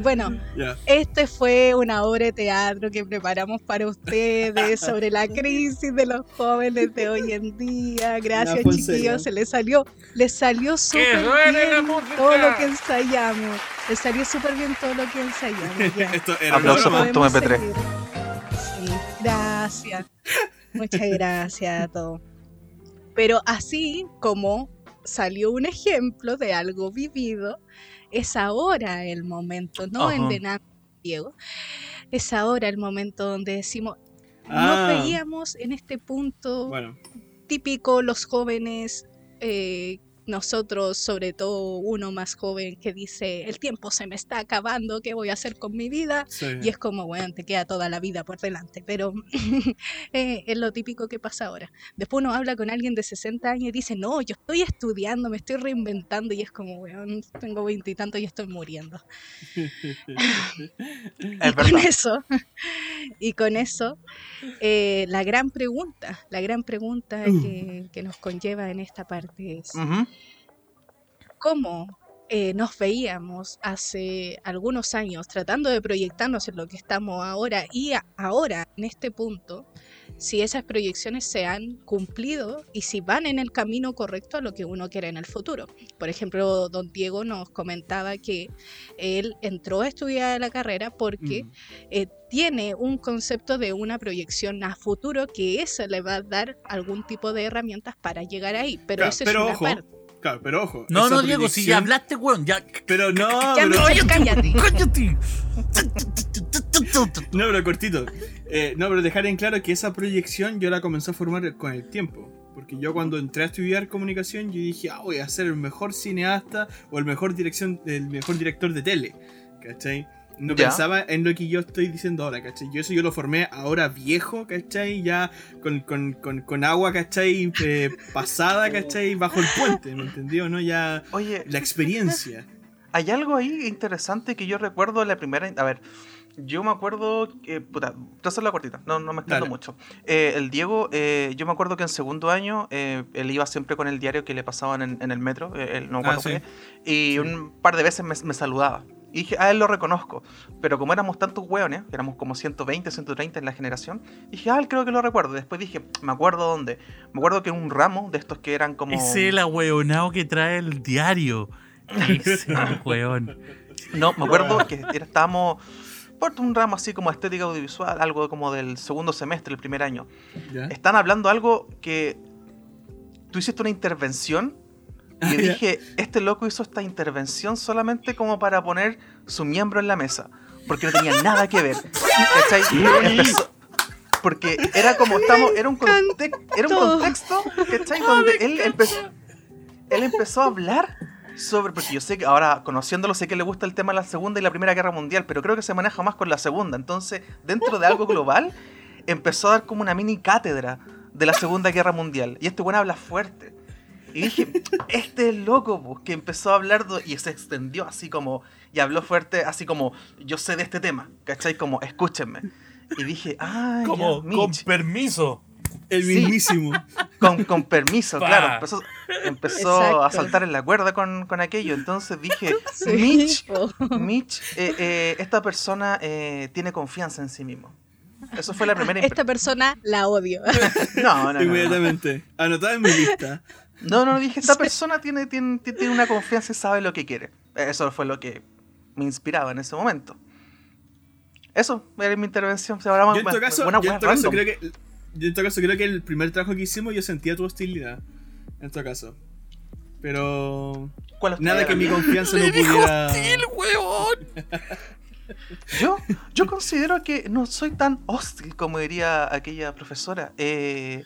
Bueno, Ya. este fue una obra de teatro que preparamos para ustedes sobre la crisis de los jóvenes de hoy en día. Gracias, chiquillos. Se les salió, les salió súper bien todo lo que ensayamos. Les salió súper bien todo lo que ensayamos. ya. [LAUGHS] Esto era Aplauso broma. por tu Podemos MP3. seguir. Sí, gracias. Muchas gracias a todos. Pero así como salió un ejemplo de algo vivido, es ahora el momento, no Ajá. Diego. Es ahora el momento donde decimos, Ah. nos veíamos en este punto Bueno, típico los jóvenes, eh, nosotros, sobre todo uno más joven que dice, el tiempo se me está acabando, ¿qué voy a hacer con mi vida? sí. Y es como, bueno, te queda toda la vida por delante, pero [LAUGHS] eh, es lo típico que pasa ahora. Después uno habla con alguien de 60 años y dice, no, yo estoy estudiando, me estoy reinventando y es como, weón, tengo veintitantos y estoy muriendo. [LAUGHS] [LAUGHS] es y con eso, y con eso, eh, la gran pregunta, la gran pregunta Uh. que, que nos conlleva en esta parte es. Cómo eh, nos veíamos hace algunos años tratando de proyectarnos en lo que estamos ahora y ahora en este punto, si esas proyecciones se han cumplido y si van en el camino correcto a lo que uno quiere en el futuro. Por ejemplo, don Diego nos comentaba que él entró a estudiar la carrera porque Mm. eh, tiene un concepto de una proyección a futuro que eso le va a dar algún tipo de herramientas para llegar ahí, pero Claro, eso pero es una ojo, parte. Claro, pero ojo. No, no, Diego, si ya hablaste, weón, ya. Pero no, Ya, Michelle, [LAUGHS] cállate. ¡Cállate! No, pero cortito. Eh, no, pero dejar en claro que esa proyección yo la comencé a formar con el tiempo. Porque yo cuando entré a estudiar comunicación, yo dije, ah, voy a ser el mejor cineasta o el mejor dirección, el mejor director de tele. ¿Cachai? No Ya. pensaba en lo que yo estoy diciendo ahora, ¿cachai? Yo eso yo lo formé ahora viejo, ¿cachai? Ya con, con, con, con agua, ¿cachai? Eh, [LAUGHS] pasada, ¿cachai? Bajo el puente, ¿me entendió? ¿No? Ya Oye, la experiencia. Hay algo ahí interesante que yo recuerdo la primera. A ver, yo me acuerdo. que puta, voy a la cortita, no, no me extiendo mucho. Eh, el Diego, eh, yo me acuerdo que en segundo año eh, él iba siempre con el diario que le pasaban en, en el metro, eh, él no Ah, sí. qué, y un par de veces me, me saludaba. Y dije, a él lo reconozco. Pero como éramos tantos hueones, éramos como 120, 130 en la generación, dije, ah, él creo que lo recuerdo. Después dije, me acuerdo dónde. Me acuerdo que un ramo de estos que eran como. Es el ahueonado que trae el diario. Ese hueón. No, me acuerdo que era- estábamos por un ramo así como estética audiovisual, algo como del segundo semestre, el primer año. ¿Ya? Están hablando algo que tú hiciste una intervención y Ah, yo dije, este loco hizo esta intervención solamente como para poner su miembro en la mesa, porque no tenía nada que ver. Empezó- porque era como estamos, era un, conte- era un contexto, ¿cachai? Donde él empezó, él empezó a hablar sobre, porque yo sé que ahora conociéndolo sé que le gusta el tema de la Segunda y la Primera Guerra Mundial, pero creo que se maneja más con la Segunda. Entonces, dentro de algo global, empezó a dar como una mini cátedra de la Segunda Guerra Mundial. Y este bueno habla fuerte. Y dije, este es loco, pues, que empezó a hablar y se extendió así como, y habló fuerte, así como, yo sé de este tema, ¿cachai? Como, escúchenme. Y dije, ah, Como, ya, con Mitch, permiso. El Sí. mismísimo. [LAUGHS] con, con permiso, Pa. claro. Empezó, empezó a saltar en la cuerda con, con aquello. Entonces dije, [LAUGHS] Sí, Mitch. Mitch, eh, eh, esta persona eh, tiene confianza en sí mismo. Eso fue la primera Esta persona la odio. [LAUGHS] No, no, no, no. Inmediatamente. Anotada en mi lista. No, no, dije, esta persona tiene, tiene, tiene una confianza y sabe lo que quiere. Eso fue lo que me inspiraba en ese momento. Eso, era mi intervención. Ahora Yo en todo caso, yo en todo caso creo que. Yo en todo caso creo que el primer trabajo que hicimos yo sentía tu hostilidad. En todo caso. Pero. ¿Cuál Nada que mi confianza [LAUGHS] no pudiera. hostil, huevón. [LAUGHS] Yo, yo considero que no soy tan hostil como diría aquella profesora. Eh,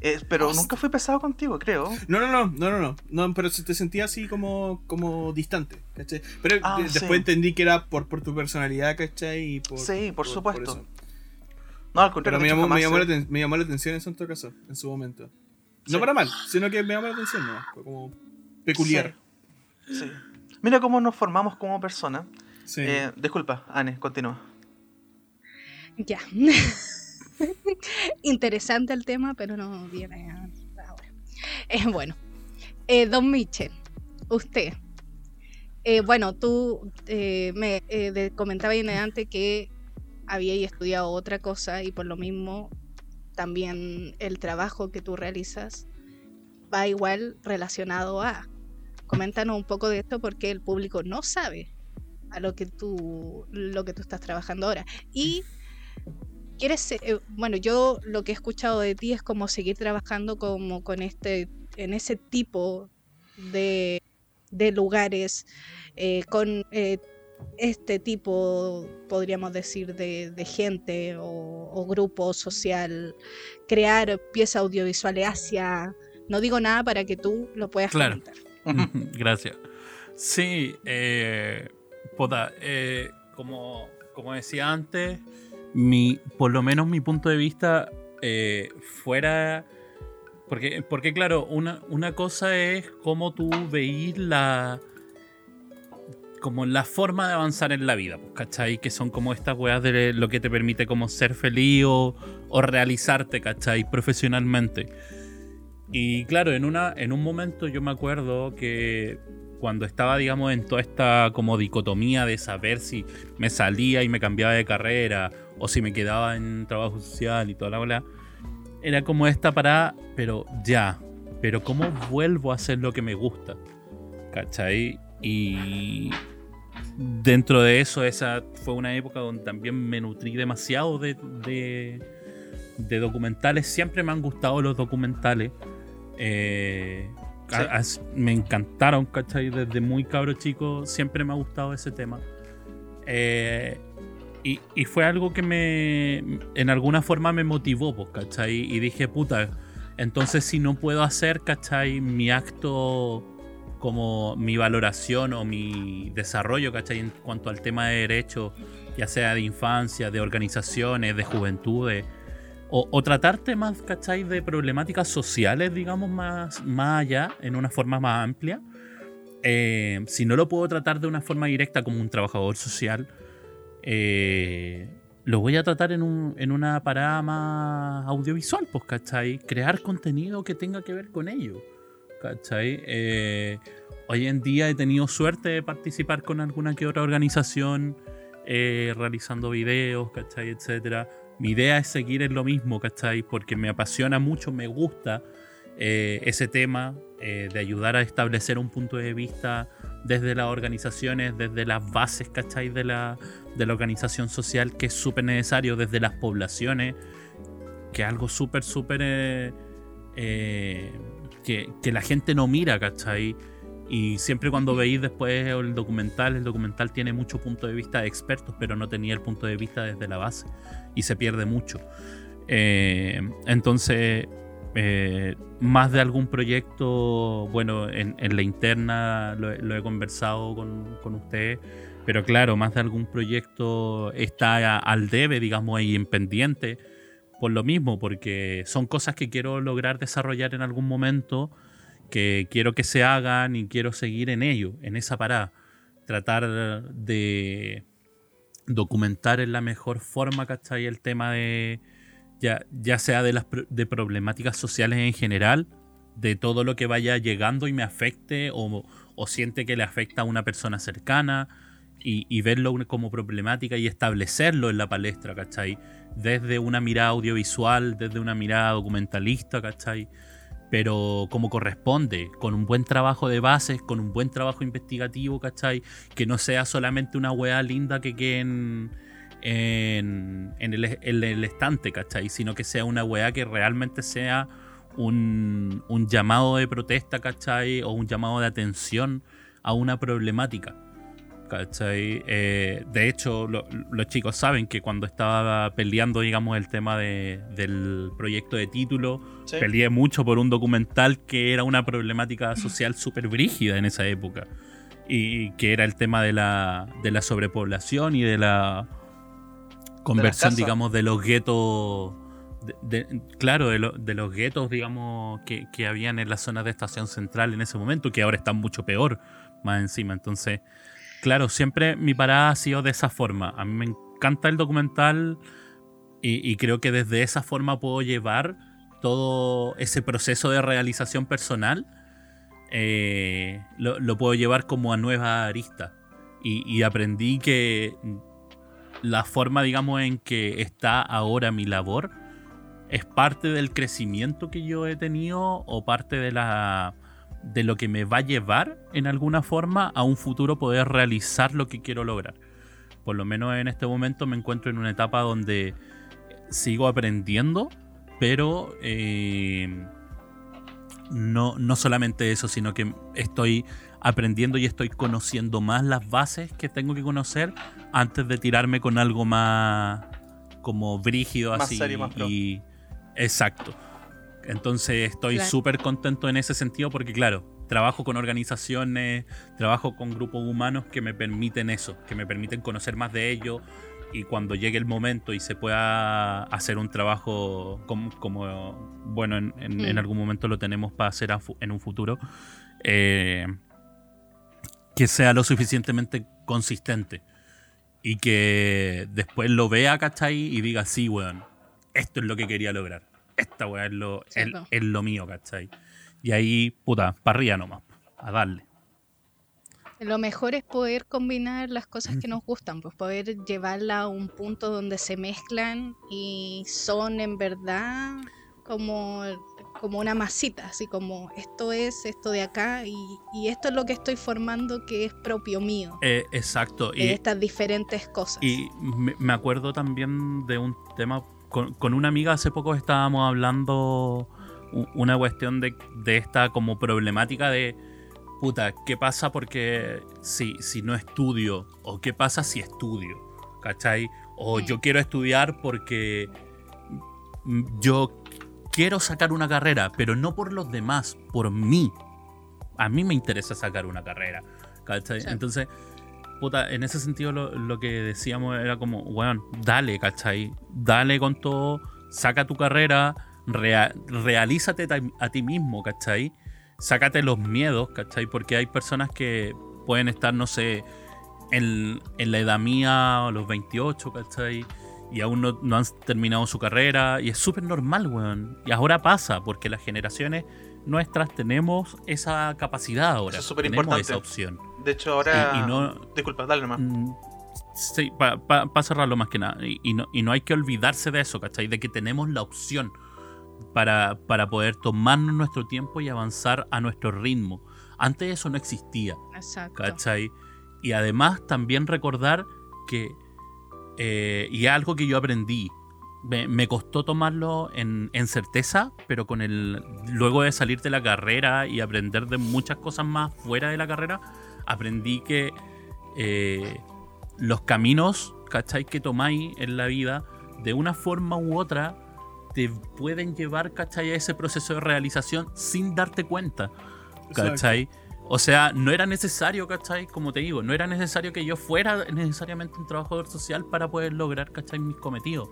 eh, pero Hostil. nunca fui pesado contigo, creo. No, no, no, no, no, no, no, pero se te sentía así como, como distante, ¿cachai? Pero Ah, de- sí. después entendí que era por, por tu personalidad, ¿cachai? Y por, Sí, por supuesto. No, al Pero contrario, me de hecho, llamó, me, llamó la, me llamó la atención eso en todo caso, en su momento. Sí. No para mal, sino que me llamó la atención, ¿no? Fue como peculiar. Sí, sí. Mira cómo nos formamos como personas. Sí. Eh, disculpa, Anne, continúa. Ya. [LAUGHS] [LAUGHS] Interesante el tema, pero no viene ahora. Eh, bueno, eh, don Michel, usted. eh, bueno, tú eh, me eh, de- comentabas en adelante que habíais estudiado otra cosa y por lo mismo también el trabajo que tú realizas va igual relacionado a. Coméntanos un poco de esto porque el público no sabe a lo que tú lo que tú estás trabajando ahora y quieres eh, bueno yo lo que he escuchado de ti es como seguir trabajando como con este en ese tipo de, de lugares eh, con eh, este tipo podríamos decir de, de gente o, o grupo social crear piezas audiovisuales hacia no digo nada para que tú lo puedas Claro. comentar [LAUGHS] Gracias. Sí, eh, eh, como, como decía antes, mi, por lo menos mi punto de vista eh, fuera... Porque, porque claro, una, una cosa es cómo tú veís la... Como la forma de avanzar en la vida, pues, ¿cachai? Que son como estas weas de lo que te permite como ser feliz o, o realizarte, ¿cachai? Profesionalmente. Y claro, en, una, en un momento yo me acuerdo que cuando estaba, digamos, en toda esta como dicotomía de saber si me salía y me cambiaba de carrera o si me quedaba en trabajo social y toda la bola, era como esta parada, pero ya, pero ¿cómo vuelvo a hacer lo que me gusta? ¿Cachai? Y dentro de eso, esa fue una época donde también me nutrí demasiado de, de, de documentales. Siempre me han gustado los documentales. Eh, Sí. a- as- me encantaron, ¿cachai? Desde muy cabro chico siempre me ha gustado ese tema. Eh, y, fue algo que me, en alguna forma me motivó, pues, ¿cachai? Y dije, puta, entonces si no puedo hacer, ¿cachai? Mi acto como mi valoración o mi desarrollo, ¿cachai? En cuanto al tema de derechos, ya sea de infancia, de organizaciones, de juventudes, o, o tratar temas, ¿cachai? De problemáticas sociales, digamos, más, más allá, en una forma más amplia. Eh, si no lo puedo tratar de una forma directa como un trabajador social, eh, lo voy a tratar en, un- en una parada más audiovisual, pues, ¿cachai? Crear contenido que tenga que ver con ello, ¿cachai? Eh, hoy en día he tenido suerte de participar con alguna que otra organización, eh, realizando videos, ¿cachai? Etcétera. Mi idea es seguir en lo mismo, ¿cachai? Porque me apasiona mucho, me gusta ese tema de ayudar a establecer un punto de vista desde las organizaciones, desde las bases, ¿cachai? De la, de la organización social, que es súper necesario, desde las poblaciones, que es algo súper, súper... que, que la gente no mira, ¿cachai? Y siempre cuando veis después el documental, el documental tiene mucho punto de vista de expertos, pero no tenía el punto de vista desde la base y se pierde mucho. Eh, entonces, eh, más de algún proyecto, bueno, en, la interna lo, he conversado con, con ustedes, pero claro, más de algún proyecto está al debe, digamos, ahí en pendiente, por lo mismo, porque son cosas que quiero lograr desarrollar en algún momento que quiero que se hagan y quiero seguir en ello, en esa parada. Tratar de documentar en la mejor forma, ¿cachai? El tema de, ya, ya sea de las de problemáticas sociales en general, de todo lo que vaya llegando y me afecte o, o siente que le afecta a una persona cercana y, y, verlo como problemática y establecerlo en la palestra, ¿cachai? Desde una mirada audiovisual, desde una mirada documentalista, ¿cachai? pero como corresponde, con un buen trabajo de bases, con un buen trabajo investigativo, ¿cachai? Que no sea solamente una weá linda que quede en, en, el, estante, ¿cachai? Sino que sea una weá que realmente sea un, un llamado de protesta, ¿cachai? O un llamado de atención a una problemática. ¿Cachai? Eh, de hecho, los chicos saben que cuando estaba peleando, digamos, el tema del proyecto de título, peleé mucho por un documental que era una problemática [LAUGHS] social súper brígida en esa época. Y que era el tema de la, de la sobrepoblación y de la conversión, digamos, de los guetos. claro, de, de, los guetos, digamos, que, que habían en las zonas de estación central en ese momento, que ahora están mucho peor, más encima. Entonces, Claro, siempre mi parada ha sido de esa forma. A mí me encanta el documental y, creo que desde esa forma puedo llevar todo ese proceso de realización personal. Eh, lo, puedo llevar como a nueva arista. Y, aprendí que la forma, digamos, en que está ahora mi labor es parte del crecimiento que yo he tenido o parte de la de lo que me va a llevar en alguna forma a un futuro poder realizar lo que quiero lograr. Por lo menos en este momento me encuentro en una etapa donde sigo aprendiendo, pero eh, no, no solamente eso, sino que estoy aprendiendo y estoy conociendo más las bases que tengo que conocer antes de tirarme con algo más como brígido así. y, exacto. Entonces estoy súper contento en ese sentido porque, claro, trabajo con organizaciones, trabajo con grupos humanos que me permiten eso, que me permiten conocer más de ellos y cuando llegue el momento y se pueda hacer un trabajo como, bueno, en, mm. algún momento lo tenemos para hacer en un futuro, eh, que sea lo suficientemente consistente y que después lo vea, ¿cachai? Y diga, sí, weón, esto es lo que quería lograr esta weá es lo, es, lo mío, ¿cachai? Y ahí, puta, para arriba nomás, a darle. Lo mejor es poder combinar las cosas que nos gustan, pues poder llevarla a un punto donde se mezclan y son en verdad como, como una masita, así como esto es esto de acá y, esto es lo que estoy formando que es propio mío. Eh, exacto. y estas diferentes cosas. Y me acuerdo también de un tema con, una amiga hace poco estábamos hablando una cuestión de, esta como problemática de, puta, ¿qué pasa porque si, si no estudio? ¿O qué pasa si estudio? ¿Cachai? O yo quiero estudiar porque yo quiero sacar una carrera, pero no por los demás, por mí. A mí me interesa sacar una carrera. ¿Cachai? Entonces en ese sentido lo, que decíamos era como, weón, dale, ¿cachai? Dale con todo, saca tu carrera, realízate a ti mismo, ¿cachai? Sácate los miedos, ¿cachai? Porque hay personas que pueden estar, no sé, en, la edad mía, a los 28, ¿cachai? Y aún no, no han terminado su carrera. Y es súper normal, weón. Y ahora pasa, porque las generaciones nuestras tenemos esa capacidad ahora. Eso es súper tenemos importante. esa opción. De hecho, ahora. Y- y no- Disculpa, dale nomás. Mm, Sí, para cerrarlo más que nada. Y, y no, y no hay que olvidarse de eso, ¿cachai? De que tenemos la opción para, para poder tomarnos nuestro tiempo y avanzar a nuestro ritmo. Antes eso no existía, Exacto. ¿cachai? Y además también recordar que, eh, y es algo que yo aprendí, me, me costó tomarlo en, en certeza, pero con el luego de salir de la carrera y aprender de muchas cosas más fuera de la carrera, aprendí que eh, los caminos, ¿cachai? Que tomáis en la vida, de una forma u otra, te pueden llevar, ¿cachai? A ese proceso de realización sin darte cuenta, ¿cachai? O sea, no era necesario, ¿cachai? Como te digo, no era necesario que yo fuera necesariamente un trabajador social para poder lograr, ¿cachai? Mis cometidos.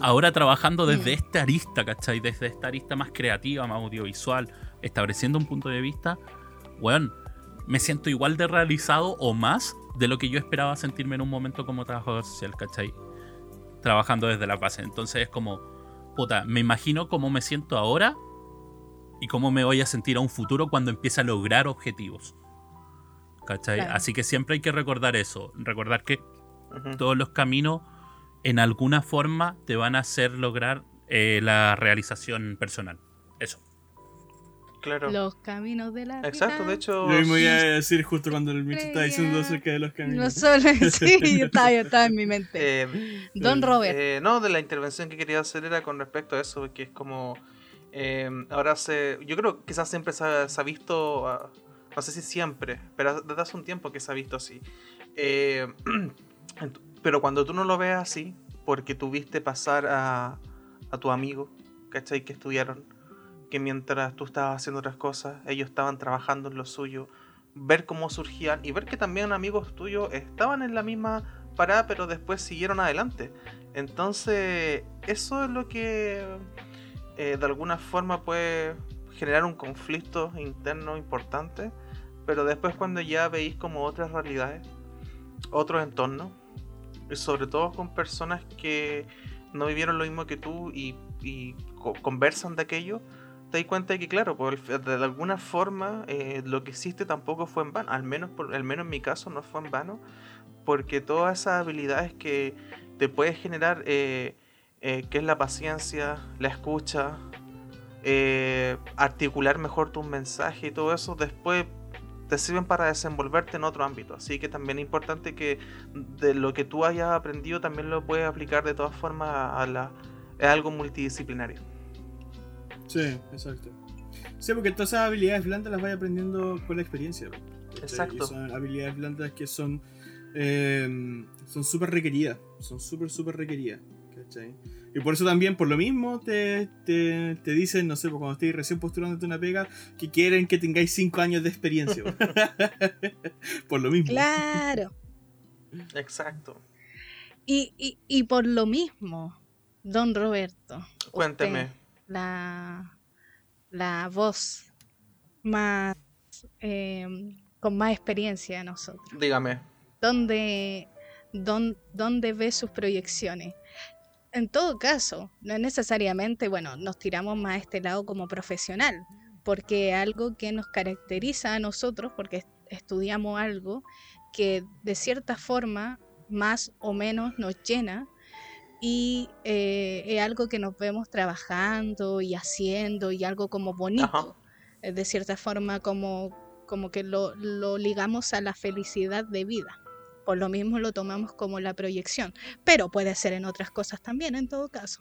Ahora trabajando desde Mm. esta arista, ¿cachai? Desde esta arista más creativa, más audiovisual, estableciendo un punto de vista, weón, me siento igual de realizado o más de lo que yo esperaba sentirme en un momento como trabajador social, ¿cachai? Trabajando desde la base. Entonces es como, puta, me imagino cómo me siento ahora y cómo me voy a sentir a un futuro cuando empiece a lograr objetivos. ¿Cachai? Claro. Así que siempre hay que recordar eso, recordar que todos los caminos en alguna forma te van a hacer lograr eh, la realización personal. Eso. Claro. Los caminos de la Exacto, vida. de hecho. Yo me iba a decir justo cuando el Mitch estaba diciendo acerca de los No caminos. solo, [LAUGHS] sí, estaba, estaba en mi mente. eh, Don Robert. Eh, no, de la intervención que quería hacer era con respecto a eso, que es como. eh, ahora se. Yo creo que quizás siempre se ha, se ha visto. ah, no sé si siempre, pero desde hace un tiempo que se ha visto así. Eh, [CLEARS THROAT] pero cuando tú no lo ves así, porque tuviste pasar a, a tu amigo, ¿cachai? Que estudiaron, que mientras tú estabas haciendo otras cosas, ellos estaban trabajando en lo suyo, ver cómo surgían y ver que también amigos tuyos estaban en la misma parada, pero después siguieron adelante. Entonces, eso es lo que eh, de alguna forma puede generar un conflicto interno importante, pero después cuando ya veis como otras realidades, otros entornos, y sobre todo con personas que no vivieron lo mismo que tú y, y co- conversan de aquello, te das cuenta de que, claro, de alguna forma eh, lo que hiciste tampoco fue en vano, al menos, por, al menos en mi caso no fue en vano, porque todas esas habilidades que te puedes generar, eh, eh, que es la paciencia, la escucha, articular mejor tus mensajes y todo eso, después te sirven para desenvolverte en otro ámbito. Así que también es importante que de lo que tú hayas aprendido también lo puedes aplicar de todas formas a la, a algo multidisciplinario. Sí, exacto. Sí, porque todas esas habilidades blandas las vas aprendiendo con la experiencia. Exacto. Y son habilidades blandas que son eh, son súper requeridas. Son súper, súper requeridas. ¿cachai? Y por eso también, por lo mismo, te, te, te dicen, no sé, pues cuando estéis recién postulándote una pega, que quieren que tengáis 5 años de experiencia. [LAUGHS] por lo mismo. Claro. Exacto. Y, y, y por lo mismo, don Roberto, Cuénteme. usted, la, la voz más eh, con más experiencia de nosotros. Dígame. ¿Dónde, dón- dónde ve sus proyecciones? En todo caso, no es necesariamente, bueno, nos tiramos más a este lado como profesional, porque algo que nos caracteriza a nosotros, porque est- estudiamos algo que de cierta forma más o menos nos llena y eh, es algo que nos vemos trabajando y haciendo y algo como bonito, Ajá. eh, de cierta forma como, como que lo, lo ligamos a la felicidad de vida. Por lo mismo lo tomamos como la proyección, pero puede ser en otras cosas también en todo caso.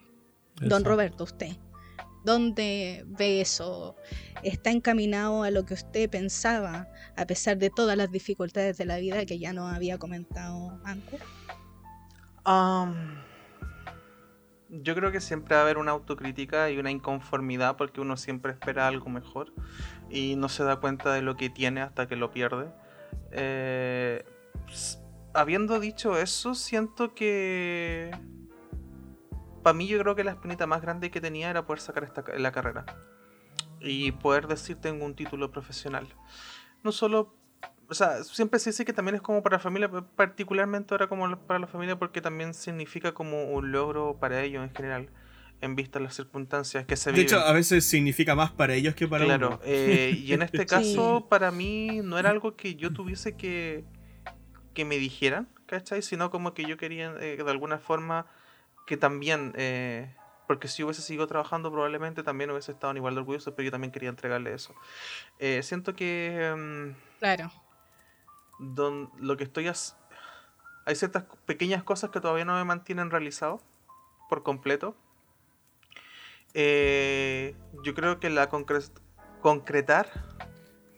Don Exacto. Roberto, usted, ¿dónde ve eso? ¿Está encaminado a lo que usted pensaba a pesar de todas las dificultades de la vida que ya nos había comentado antes? Am, yo creo que siempre va a haber una autocrítica y una inconformidad porque uno siempre espera algo mejor y no se da cuenta de lo que tiene hasta que lo pierde. Eh, habiendo dicho eso, siento que para mí yo creo que la espinita más grande que tenía era poder sacar esta, la carrera y poder decir tengo un título profesional. No solo o sea, siempre se dice que también es como para la familia, particularmente ahora como para la familia porque también significa como un logro para ellos en general. en vista de las circunstancias que se De viven. hecho, a veces significa más para ellos que para Claro, uno. eh, y en [LAUGHS] este Sí. caso para mí no era algo que yo tuviese que, que me dijeran, ¿cachai? Sino como que yo quería eh, de alguna forma que también, eh, porque si hubiese seguido trabajando probablemente también hubiese estado igual de orgulloso, pero yo también quería entregarle eso. Eh, siento que mm, Claro. Don- lo que estoy... as- Hay ciertas pequeñas cosas que todavía no me mantienen realizado por completo. Eh, yo creo que la concre- concretar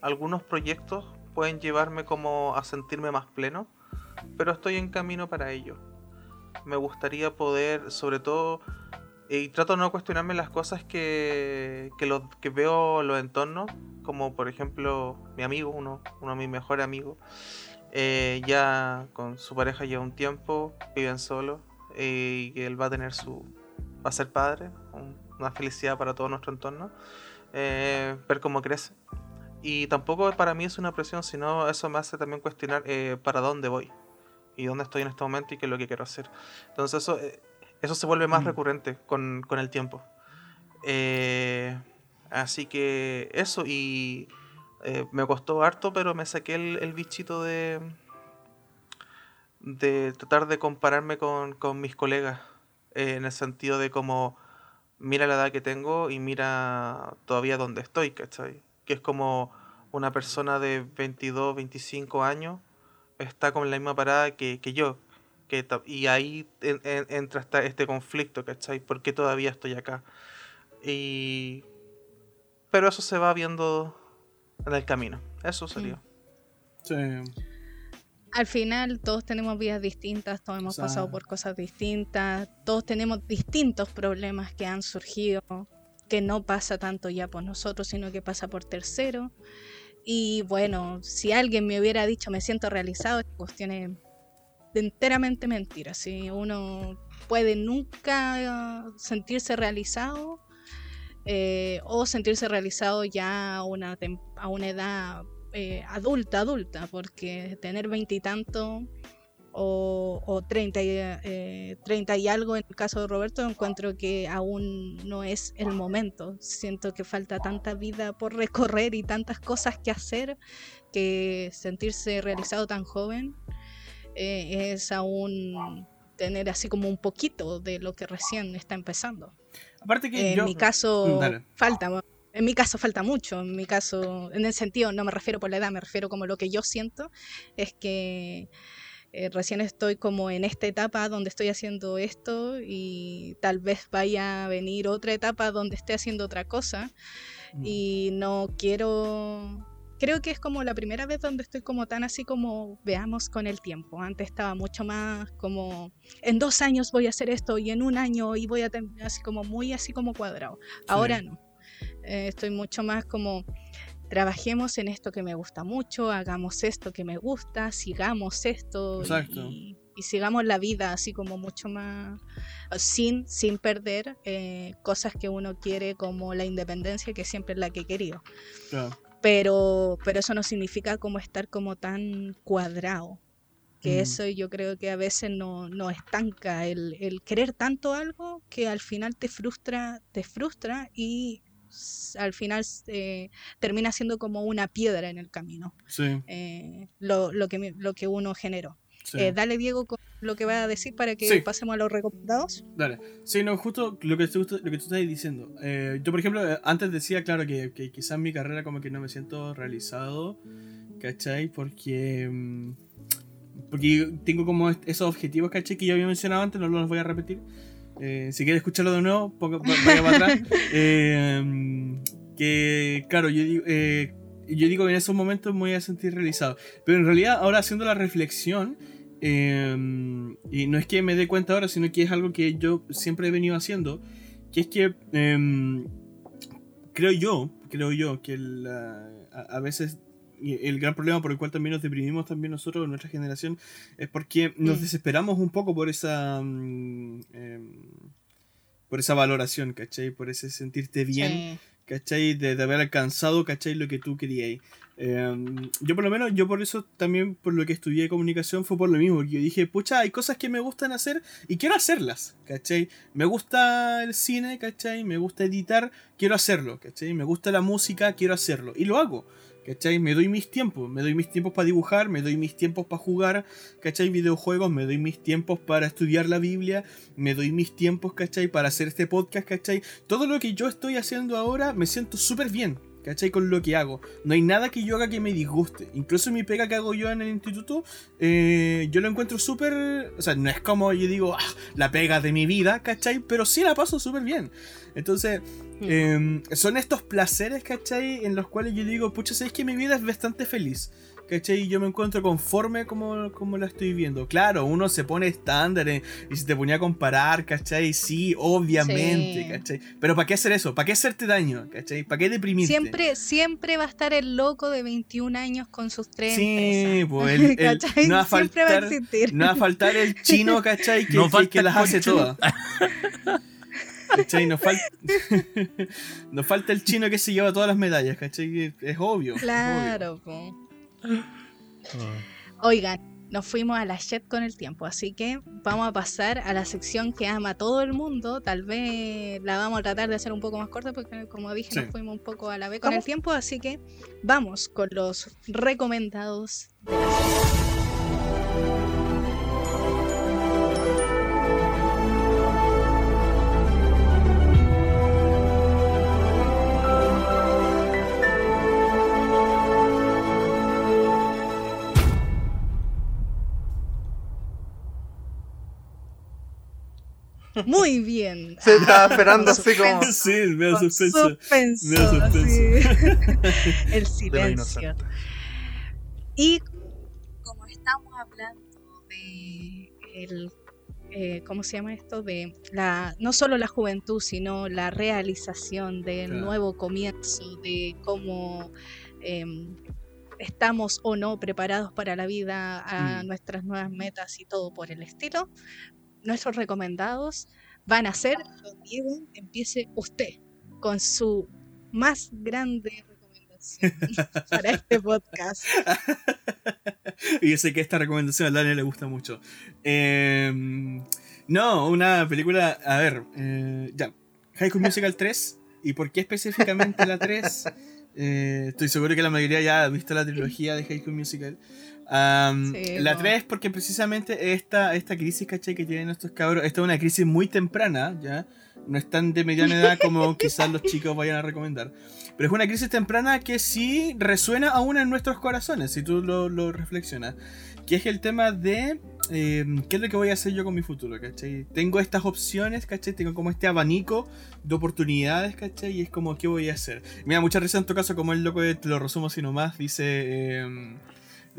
algunos proyectos pueden llevarme como a sentirme más pleno, pero estoy en camino para ello. Me gustaría poder, sobre todo, y trato de no cuestionarme las cosas que, que, lo- que veo los entornos, como por ejemplo mi amigo, uno, uno de mis mejores amigos, eh, ya con su pareja lleva un tiempo, viven solos, eh, y él va a tener su, va a ser padre, un- una felicidad para todo nuestro entorno, eh, ver cómo crece. Y tampoco para mí es una presión, sino eso me hace también cuestionar eh, para dónde voy y dónde estoy en este momento y qué es lo que quiero hacer. Entonces eso, eh, eso se vuelve más Mm. recurrente con, con el tiempo. Eh, así que eso, y eh, me costó harto, pero me saqué el, el bichito de, de tratar de compararme con, con mis colegas, eh, en el sentido de como, mira la edad que tengo y mira todavía dónde estoy, ¿cachai? Que es como una persona de 22, 25 años está con la misma parada que, que yo. Que, y ahí en- en- entra este conflicto, ¿cachai? ¿Por qué todavía estoy acá? Y... Pero eso se va viendo en el camino. Eso sería. Sí. Al final todos tenemos vidas distintas, todos hemos sea- pasado por cosas distintas, todos tenemos distintos problemas que han surgido, que no pasa tanto ya por nosotros, sino que pasa por terceros. Y bueno, si alguien me hubiera dicho me siento realizado, esta cuestión es enteramente mentira. Si uno puede nunca eh, sentirse realizado eh, o sentirse realizado ya a una, edad eh, adulta, adulta, porque tener veintitantos o, 30, y, eh, 30 y algo en el caso de Roberto encuentro que aún no es el momento. Siento que falta tanta vida por recorrer y tantas cosas que hacer que sentirse realizado tan joven eh, es aún tener así como un poquito de lo que recién está empezando. Aparte que En yo... mi caso Dale. falta, en mi caso falta mucho, en mi caso, en el sentido, no me refiero por la edad, me refiero como lo que yo siento, es que eh, recién estoy como en esta etapa donde estoy haciendo esto y tal vez vaya a venir otra etapa donde esté haciendo otra cosa Mm. y no quiero... Creo que es como la primera vez donde estoy como tan así como veamos con el tiempo. Antes estaba mucho más como en dos años voy a hacer esto y en un año y voy a tener así como muy así como cuadrado. Ahora no. Eh, estoy mucho más como trabajemos en esto que me gusta mucho, hagamos esto que me gusta, sigamos esto y, y sigamos la vida así como mucho más sin, sin perder eh, cosas que uno quiere como la independencia que siempre es la que he querido. Claro. Pero, pero eso no significa como estar como tan cuadrado. Que Mm. eso yo creo que a veces no, no estanca el, el querer tanto algo que al final te frustra, te frustra y al final eh, termina siendo como una piedra en el camino, Sí, eh, lo, lo, que, lo que uno generó. Sí. Eh, dale Diego con lo que va a decir para que Sí. pasemos a los recomendados. Dale. Sí, no, justo lo que tú, lo que tú estás diciendo. Eh, yo, por ejemplo, eh, antes decía, claro, que, que quizás mi carrera como que no me siento realizado, ¿cachai? Porque... mm, Porque tengo como esos objetivos, ¿cachai? Que ya había mencionado antes, no los voy a repetir. Eh, si quieres escucharlo de nuevo, poco, va- vaya para atrás. [LAUGHS] Eh, mm, que, claro, yo digo, eh, yo digo que en esos momentos me voy a sentir realizado. Pero en realidad, ahora haciendo la reflexión, eh, y no es que me dé cuenta ahora, sino que es algo que yo siempre he venido haciendo, que es que eh, creo yo, creo yo que la- a, a veces el gran problema por el cual también nos deprimimos también nosotros nuestra generación es porque nos Mm. desesperamos un poco por esa em, por esa valoración, ¿cachai? Por ese sentirte bien Sí. ¿cachai? De, de haber alcanzado, ¿cachai? Lo que tú querías. Eh, yo por lo menos, yo por eso también, por lo que estudié comunicación, fue por lo mismo, porque yo dije, pucha, hay cosas que me gustan hacer y quiero hacerlas, ¿cachai? Me gusta el cine, ¿cachai? Me gusta editar, quiero hacerlo, ¿cachai? Me gusta la música, quiero hacerlo. Y lo hago. ¿Cachai? Me doy mis tiempos, me doy mis tiempos para dibujar, me doy mis tiempos para jugar, ¿cachai? Videojuegos, me doy mis tiempos para estudiar la Biblia, me doy mis tiempos, ¿cachai? Para hacer este podcast, ¿cachai? Todo lo que yo estoy haciendo ahora me siento súper bien, ¿cachai? Con lo que hago. No hay nada que yo haga que me disguste. Incluso mi pega que hago yo en el instituto, eh, yo lo encuentro súper... O sea, no es como yo digo, ah, la pega de mi vida, ¿cachai? Pero sí la paso súper bien. Entonces, eh, son estos placeres, ¿cachai? En los cuales yo digo, pucha, sabéis que mi vida es bastante feliz. ¿Cachai? Y yo me encuentro conforme como, como la estoy viendo. Claro, uno se pone estándares y se te ponía a comparar, ¿cachai? Sí, obviamente, Sí. ¿cachai? Pero ¿para qué hacer eso? ¿Para qué hacerte daño? ¿cachai? ¿Para qué deprimirte? Siempre, siempre va a estar el loco de 21 años con sus tres Sí, empresas. pues el, [LAUGHS] el- ¿Cachai? no va a Siempre va a faltar, existir. no va a faltar el chino, [LAUGHS] ¿cachai? Que, No que- falta que el las hace todas. ¿Cachai? Nos, fal- [LAUGHS] Nos falta el chino que se lleva todas las medallas, ¿cachai? Que Es obvio. es obvio. Oigan, nos fuimos a la shit con el tiempo, así que vamos a pasar a la sección que ama todo el mundo. Tal vez la vamos a tratar de hacer un poco más corta porque, como dije, Sí. nos fuimos un poco a la vez con ¿Cómo? el tiempo, así que vamos con los recomendados de la Muy bien. Se estaba Ah, esperando así como- Sí, me da suspenso. suspenso, Me da suspenso. sí. El silencio. Y como estamos hablando de el eh, ¿cómo se llama esto? De la no solo la juventud, sino la realización del Claro. nuevo comienzo, de cómo em, estamos o no preparados para la vida, a Mm. nuestras nuevas metas y todo por el estilo. Nuestros recomendados van a ser, don Diego, empiece usted con su más grande recomendación [LAUGHS] para este podcast. [LAUGHS] Y yo sé que esta recomendación a Daniel le gusta mucho. Eh, no, una película. A ver, eh, ya. High School Musical [LAUGHS] 3. ¿Y por qué específicamente la 3? Eh, estoy seguro que la mayoría ya ha visto la trilogía de High School Musical. Sí, la po. 3 porque precisamente esta, esta crisis, ¿cachai? Que tienen estos cabros, esta es una crisis muy temprana, ¿ya? No es tan de mediana edad como [LAUGHS] quizás los chicos vayan a recomendar. Pero es una crisis temprana que sí resuena aún en nuestros corazones, si tú lo, lo reflexionas. Que es el tema de eh, qué es lo que voy a hacer yo con mi futuro, ¿cachai? Tengo estas opciones, ¿cachai? Tengo como este abanico de oportunidades, ¿cachai? Y es como, ¿qué voy a hacer? Me da mucha risa en tu caso, como el loco de Te lo resumo así nomás, dice... eh,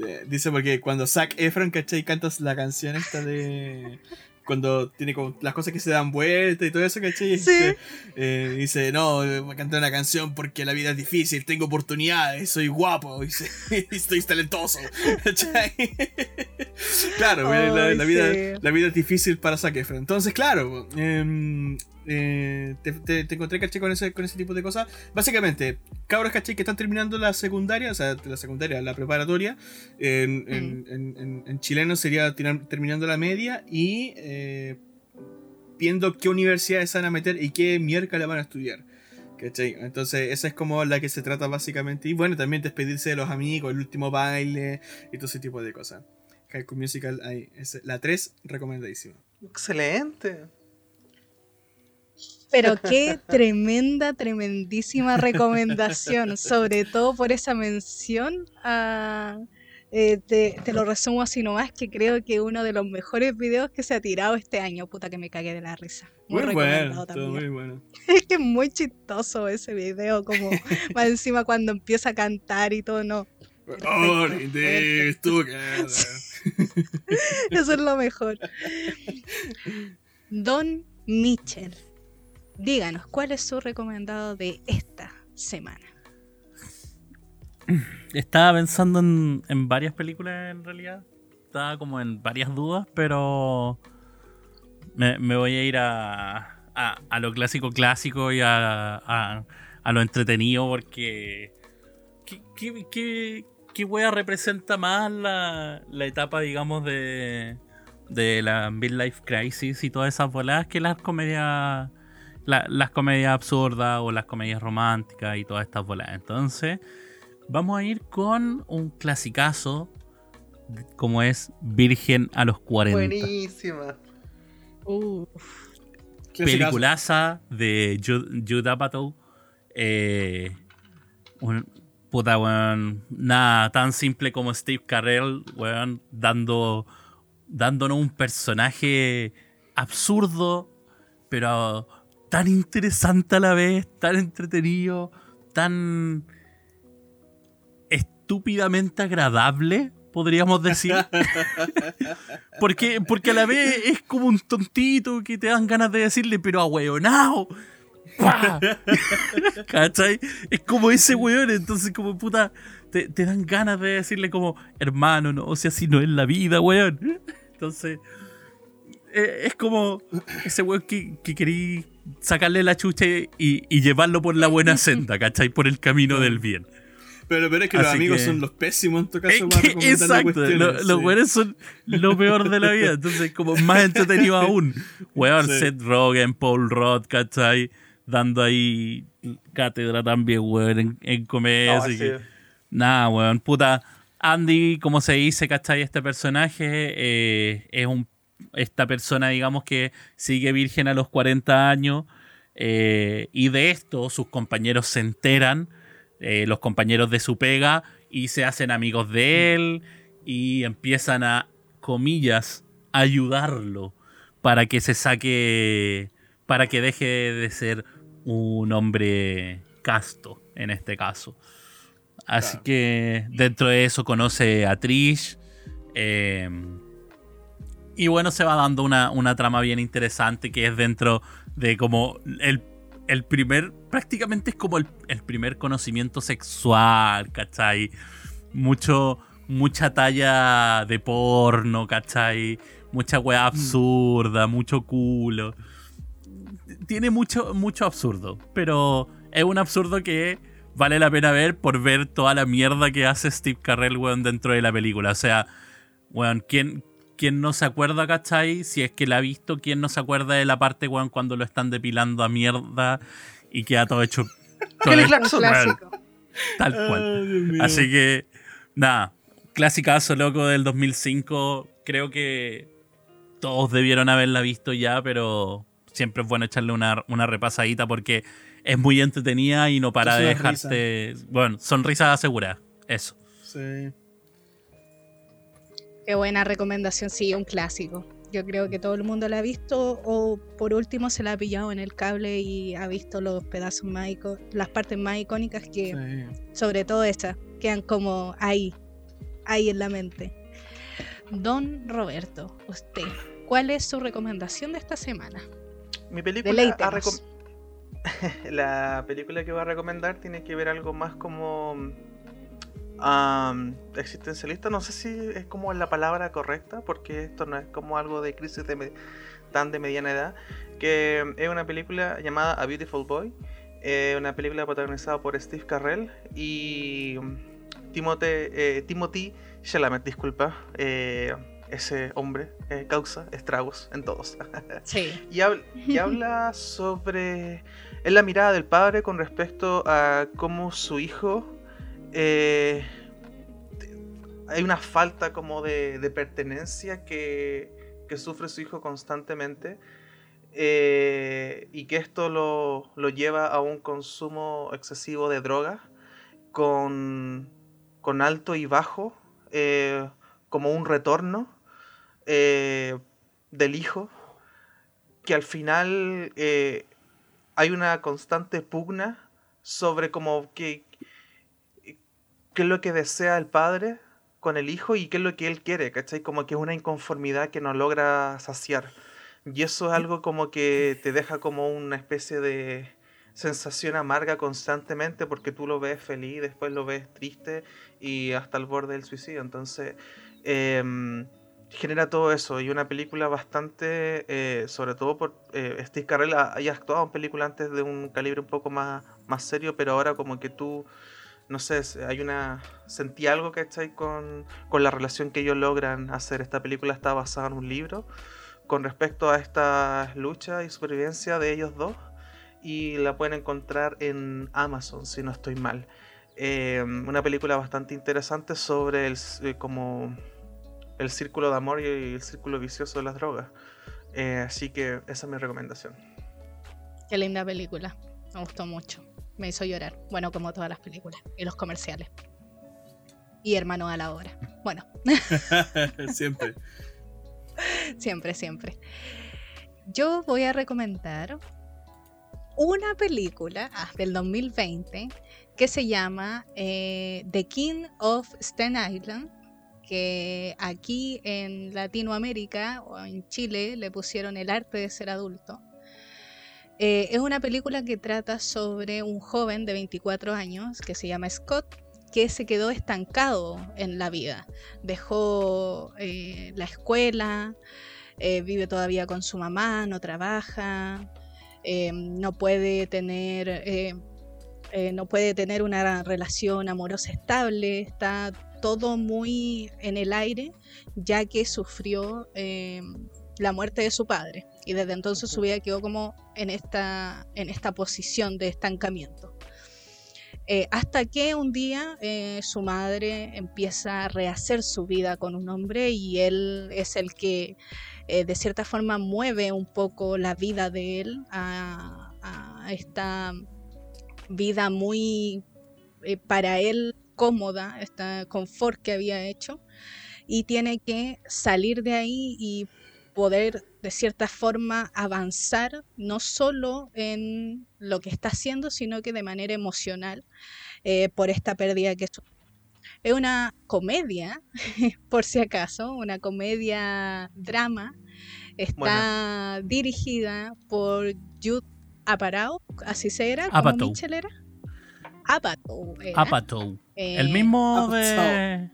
eh, dice porque cuando Zac Efron, ¿cachai? Cantas la canción esta de... Cuando tiene como las cosas que se dan vuelta y todo eso, ¿cachai? Sí. Este, eh, dice, no, voy a cantar una canción porque la vida es difícil, tengo oportunidades, soy guapo, [LAUGHS] y estoy talentoso. [LAUGHS] ¿cachai? claro, la, la vida, sí. la vida es difícil para Zac Efron. Entonces, claro, em, eh, te, te- te encontré, caché, con ese, con ese tipo de cosas. Básicamente, cabros, caché, que están terminando la secundaria, o sea, la secundaria, la preparatoria. En, en- en- en- en chileno sería tirar- terminando la media y eh, viendo qué universidades se van a meter y qué miércoles van a estudiar. ¿Cachai? Entonces, esa es como la que se trata básicamente. Y bueno, también despedirse de los amigos, el último baile y todo ese tipo de cosas. High School Musical, ahí, es la 3, recomendadísima. Excelente. Pero qué tremenda, tremendísima recomendación, sobre todo por esa mención a... eh, te, te lo resumo así nomás, que creo que uno de los mejores videos que se ha tirado este año, puta que me cagué de la risa. Muy, Muy bueno, todo también. muy bueno. [LAUGHS] Es que es muy chistoso ese video, como más encima cuando empieza a cantar y todo, no. Oh, perfecto. [LAUGHS] Eso es lo mejor. Don Mitchell, díganos, ¿cuál es su recomendado de esta semana? Estaba pensando en, en varias películas en realidad. Estaba como en varias dudas, pero me, me voy a ir a, a, a lo clásico clásico y a, a, a lo entretenido porque... ¿Qué, qué, qué, qué wea representa más la, la etapa, digamos, de, de la Midlife Crisis y todas esas voladas que las comedias las comedias absurdas o las comedias románticas y todas estas bolas. Entonces, vamos a ir con un clasicazo como es Virgen a los 40. Buenísima. Peliculaza de Jude Apatow. Eh, puta, weón. Nada tan simple como Steve Carell, weón, dando, dándonos un personaje absurdo, pero tan interesante a la vez, tan entretenido, tan estúpidamente agradable, podríamos decir. [LAUGHS] porque, porque a la vez es como un tontito que te dan ganas de decirle, pero a hueonao. [LAUGHS] ¿Cachai? Es como ese weón, entonces como puta, te, dan ganas de decirle como, hermano, no, o sea, si no es la vida, weón. Entonces, eh, es como ese weón que, que querí sacarle la chucha y, llevarlo por la buena [LAUGHS] senda, ¿cachai? Por el camino del bien. Pero, pero es que los amigos son los pésimos en tu caso Exacto, los buenos son lo peor de la vida. Entonces, como más entretenido [LAUGHS] aún. Weón, Seth Rogen, Paul Roth, ¿cachai? Dando ahí cátedra también, weón, en, comedia. Nada, weón, puta. Andy, como se dice, ¿cachai? Este personaje eh, es un esta persona, digamos, que sigue virgen a los 40 años. Eh, y de esto sus compañeros se enteran, eh, los compañeros de su pega, y se hacen amigos de él y empiezan a, comillas, ayudarlo para que se saque, para que deje de ser un hombre casto en este caso. Así que dentro de eso conoce a Trish. Eh, y bueno, se va dando una, trama bien interesante que es dentro de como el, primer, prácticamente es como el, primer conocimiento sexual, ¿cachai? Mucho, mucha talla de porno, ¿cachai? Mucha weá mm. absurda, mucho culo. Tiene mucho, mucho absurdo, pero es un absurdo que vale la pena ver por ver toda la mierda que hace Steve Carrell, weón, dentro de la película. O sea, weón, ¿quién, ¿Quién no se acuerda, cachai? Si es que la ha visto, ¿quién no se acuerda de la parte, weón, cuando lo están depilando a mierda y queda todo hecho. [LAUGHS] Todo el clásico. Tal cual. Así que, nada, clásicazo loco del 2005. Creo que todos debieron haberla visto ya, pero siempre es bueno echarle una, una repasadita porque es muy entretenida y no para de dejarte. Bueno, sonrisa asegurada. Eso. Sí. Qué buena recomendación, sí, un clásico. Yo creo que todo el mundo la ha visto o por último se la ha pillado en el cable y ha visto los pedazos más las partes más icónicas que, sobre todo estas, quedan como ahí, ahí en la mente. Don Roberto, usted, ¿cuál es su recomendación de esta semana? Mi película [LAUGHS] la película que voy a recomendar tiene que ver algo más como existencialista, no sé si es como la palabra correcta, porque esto no es como algo de crisis de tan de mediana edad, que es una película llamada A Beautiful Boy, eh, una película protagonizada por Steve Carrell y Timothy, eh, Timothy Chalamet, disculpa, eh, ese hombre causa estragos en todos. [LAUGHS] Sí. y, y habla sobre... Es la mirada del padre con respecto a cómo su hijo eh, hay una falta como de, pertenencia que, sufre su hijo constantemente eh, y que esto lo, lleva a un consumo excesivo de drogas con, alto y bajo eh, como un retorno del hijo que al final hay una constante pugna sobre como que qué es lo que desea el padre con el hijo y qué es lo que él quiere, ¿cachai? Como que es una inconformidad que no logra saciar. Y eso es algo como que te deja como una especie de sensación amarga constantemente porque tú lo ves feliz, después lo ves triste y hasta el borde del suicidio. Entonces, em, genera todo eso y una película bastante, eh, sobre todo por eh, Steve Carell haya actuado en películas antes de un calibre un poco más, más serio, pero ahora como que tú, no sé, hay una, sentí algo, ¿cachai? Con, con la relación que ellos logran hacer. Esta película está basada en un libro con respecto a esta lucha y supervivencia de ellos dos y la pueden encontrar en Amazon, si no estoy mal. Eh, una película bastante interesante sobre el, como el círculo de amor y el círculo vicioso de las drogas. Eh, así que esa es mi recomendación. Qué linda película. Me gustó mucho. Me hizo llorar. Bueno, como todas las películas y los comerciales. Y hermano a la hora. Bueno. [LAUGHS] siempre. siempre, siempre. Yo voy a recomendar una película ah, del 2020 que se llama eh, The King of Staten Island que aquí en Latinoamérica o en Chile le pusieron el arte de ser adulto. Eh, es una película que trata sobre un joven de 24 años que se llama Scott, que se quedó estancado en la vida. Dejó eh, la escuela, eh, vive todavía con su mamá, no trabaja, no puede tener... no puede tener una relación amorosa estable, está todo muy en el aire, ya que sufrió eh, la muerte de su padre. Y desde entonces su vida quedó como en esta, en esta posición de estancamiento. Eh, hasta que un día eh, su madre empieza a rehacer su vida con un hombre y él es el que de cierta forma mueve un poco la vida de él a, a esta vida muy para él cómoda, este confort que había hecho, y tiene que salir de ahí y poder de cierta forma avanzar no solo en lo que está haciendo, sino que de manera emocional eh, por esta pérdida que es una comedia, [LAUGHS] por si acaso, una comedia drama. Está dirigida por Jude Apatow, así se era, como Mitchell era. Apatow. Apatow. el mismo de,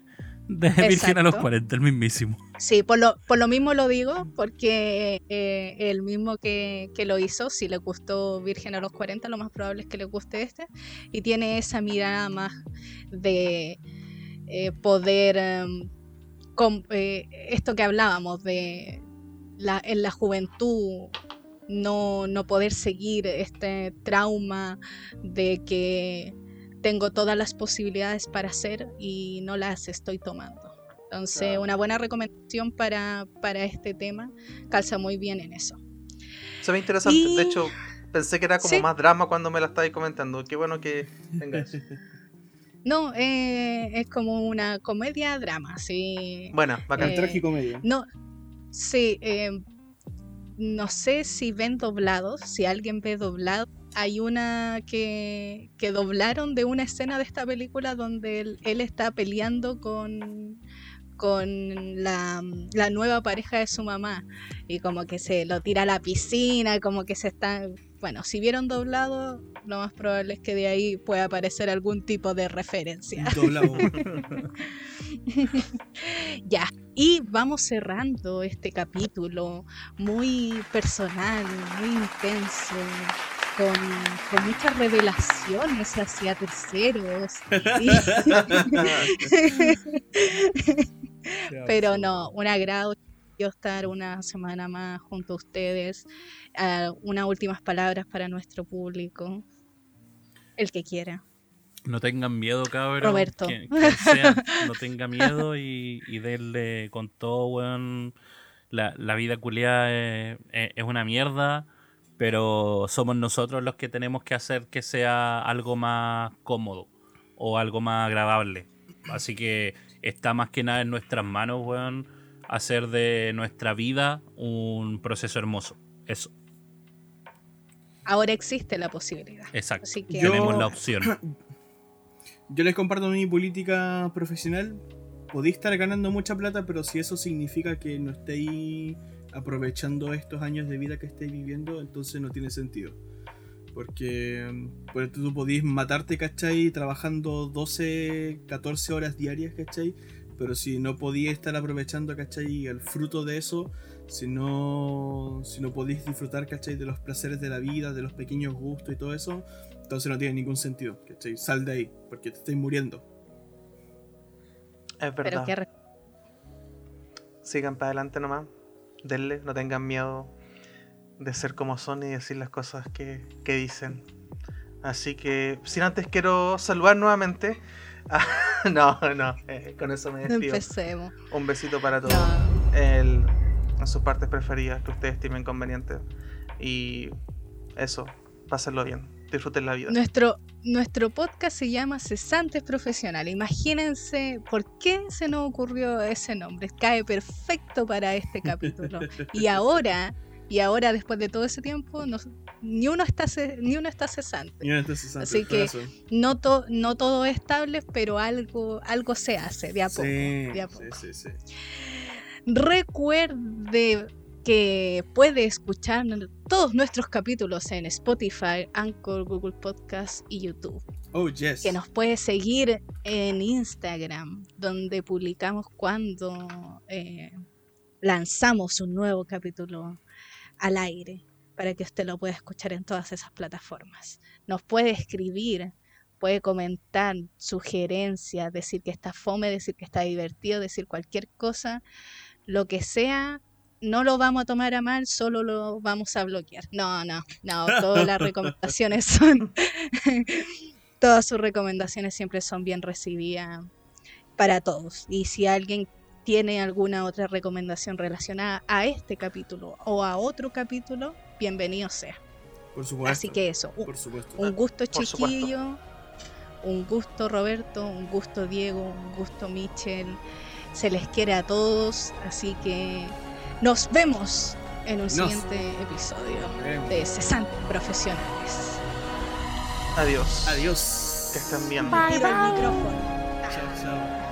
de [LAUGHS] Virgen a los 40, el mismísimo. Sí, por lo, por lo mismo lo digo, porque eh, el mismo que, que, lo hizo, si le gustó Virgen a los 40, lo más probable es que le guste este. Y tiene esa mirada más de eh, poder, em, eh, esto que hablábamos, de la, en la juventud no, no poder seguir este trauma de que tengo todas las posibilidades para hacer y no las estoy tomando. Entonces, una buena recomendación para, para, este tema calza muy bien en eso. Se ve interesante. De hecho, pensé que era como más drama cuando me la estabais comentando. Qué bueno que tenga eso. [LAUGHS] No, eh, es como una comedia-drama, sí. Bueno, bacán. Eh, tragicomedia. No, sí. Eh, no sé si ven doblados, si alguien ve doblado hay una que, que, doblaron de una escena de esta película donde él, está peleando con, con la, la, nueva pareja de su mamá y como que se lo tira a la piscina, como que se está... Bueno, si vieron doblado, lo más probable es que de ahí pueda aparecer algún tipo de referencia. Doblado. [LAUGHS] ya, y vamos cerrando este capítulo muy personal, muy intenso con, muchas revelaciones hacia terceros. [LAUGHS] Pero no, un agrado estar una semana más junto a ustedes. Uh, unas últimas palabras para nuestro público. El que quiera. No tengan miedo, cabrón. Roberto. no tenga miedo y, y denle con todo, weón. La, la vida culiada es, es, una mierda pero somos nosotros los que tenemos que hacer que sea algo más cómodo o algo más agradable. Así que está más que nada en nuestras manos, weón, hacer de nuestra vida un proceso hermoso. Eso. Ahora existe la posibilidad. Exacto. Así que... Tenemos la opción. [CLEARS THROAT] Yo les comparto mi política profesional. Podéis estar ganando mucha plata, pero si eso significa que no estéis aprovechando estos años de vida que estés viviendo, entonces no tiene sentido. Porque mm, por tú podís matarte, ¿cachai? Trabajando 12, 14 horas diarias, ¿cachai? pero si no podía estar aprovechando, ¿cachai? El fruto de eso, si no, si no podéis disfrutar, ¿cachai? De los placeres de la vida, de los pequeños gustos y todo eso, entonces no tiene ningún sentido, ¿cachai? Sal de ahí, porque te estáis muriendo. Es Pero verdad. qué re- Sigan para adelante nomás. Denle, no tengan miedo de ser como son y decir las cosas que, que dicen. Así que, sin antes quiero saludar nuevamente. a- [LAUGHS] no, no, eh, con eso me despido. empecemos. Un besito para todos. No. El- en sus partes preferidas que ustedes estimen convenientes. Y eso, pásenlo bien. Disfruten la vida. Nuestro, nuestro podcast se llama Cesantes Profesional. Imagínense por qué se nos ocurrió ese nombre. Cae perfecto para este capítulo. [LAUGHS] Y ahora, y ahora después de todo ese tiempo, no- ni uno está ni uno está cesante. Y entonces, Así antes, que- corazón. No, to- no todo es estable, pero algo, algo se hace de a poco. Sí, de a poco. sí, sí, sí. Recuerde que puede escuchar todos nuestros capítulos en Spotify, Anchor, Google Podcast y YouTube. Oh, yes. Que nos puede seguir en Instagram, donde publicamos cuando eh, lanzamos un nuevo capítulo al aire, para que usted lo pueda escuchar en todas esas plataformas. Nos puede escribir, puede comentar sugerencias, decir que está fome, decir que está divertido, decir cualquier cosa, lo que sea. No lo vamos a tomar a mal, solo lo vamos a bloquear. No, no, no, todas las [LAUGHS] recomendaciones son [LAUGHS] todas sus recomendaciones siempre son bien recibidas para todos. Y si alguien tiene alguna otra recomendación relacionada a este capítulo o a otro capítulo, bienvenido sea. Por supuesto. Así que eso, un, Por supuesto. un gusto Por supuesto. chiquillo, un gusto Roberto, un gusto Diego, un gusto Michel. Se les quiere a todos, así que nos vemos en un Nos siguiente episodio de Cesantes Profesionales. Adiós. Adiós. Que estén bien. Pido el micrófono. Chao, chao.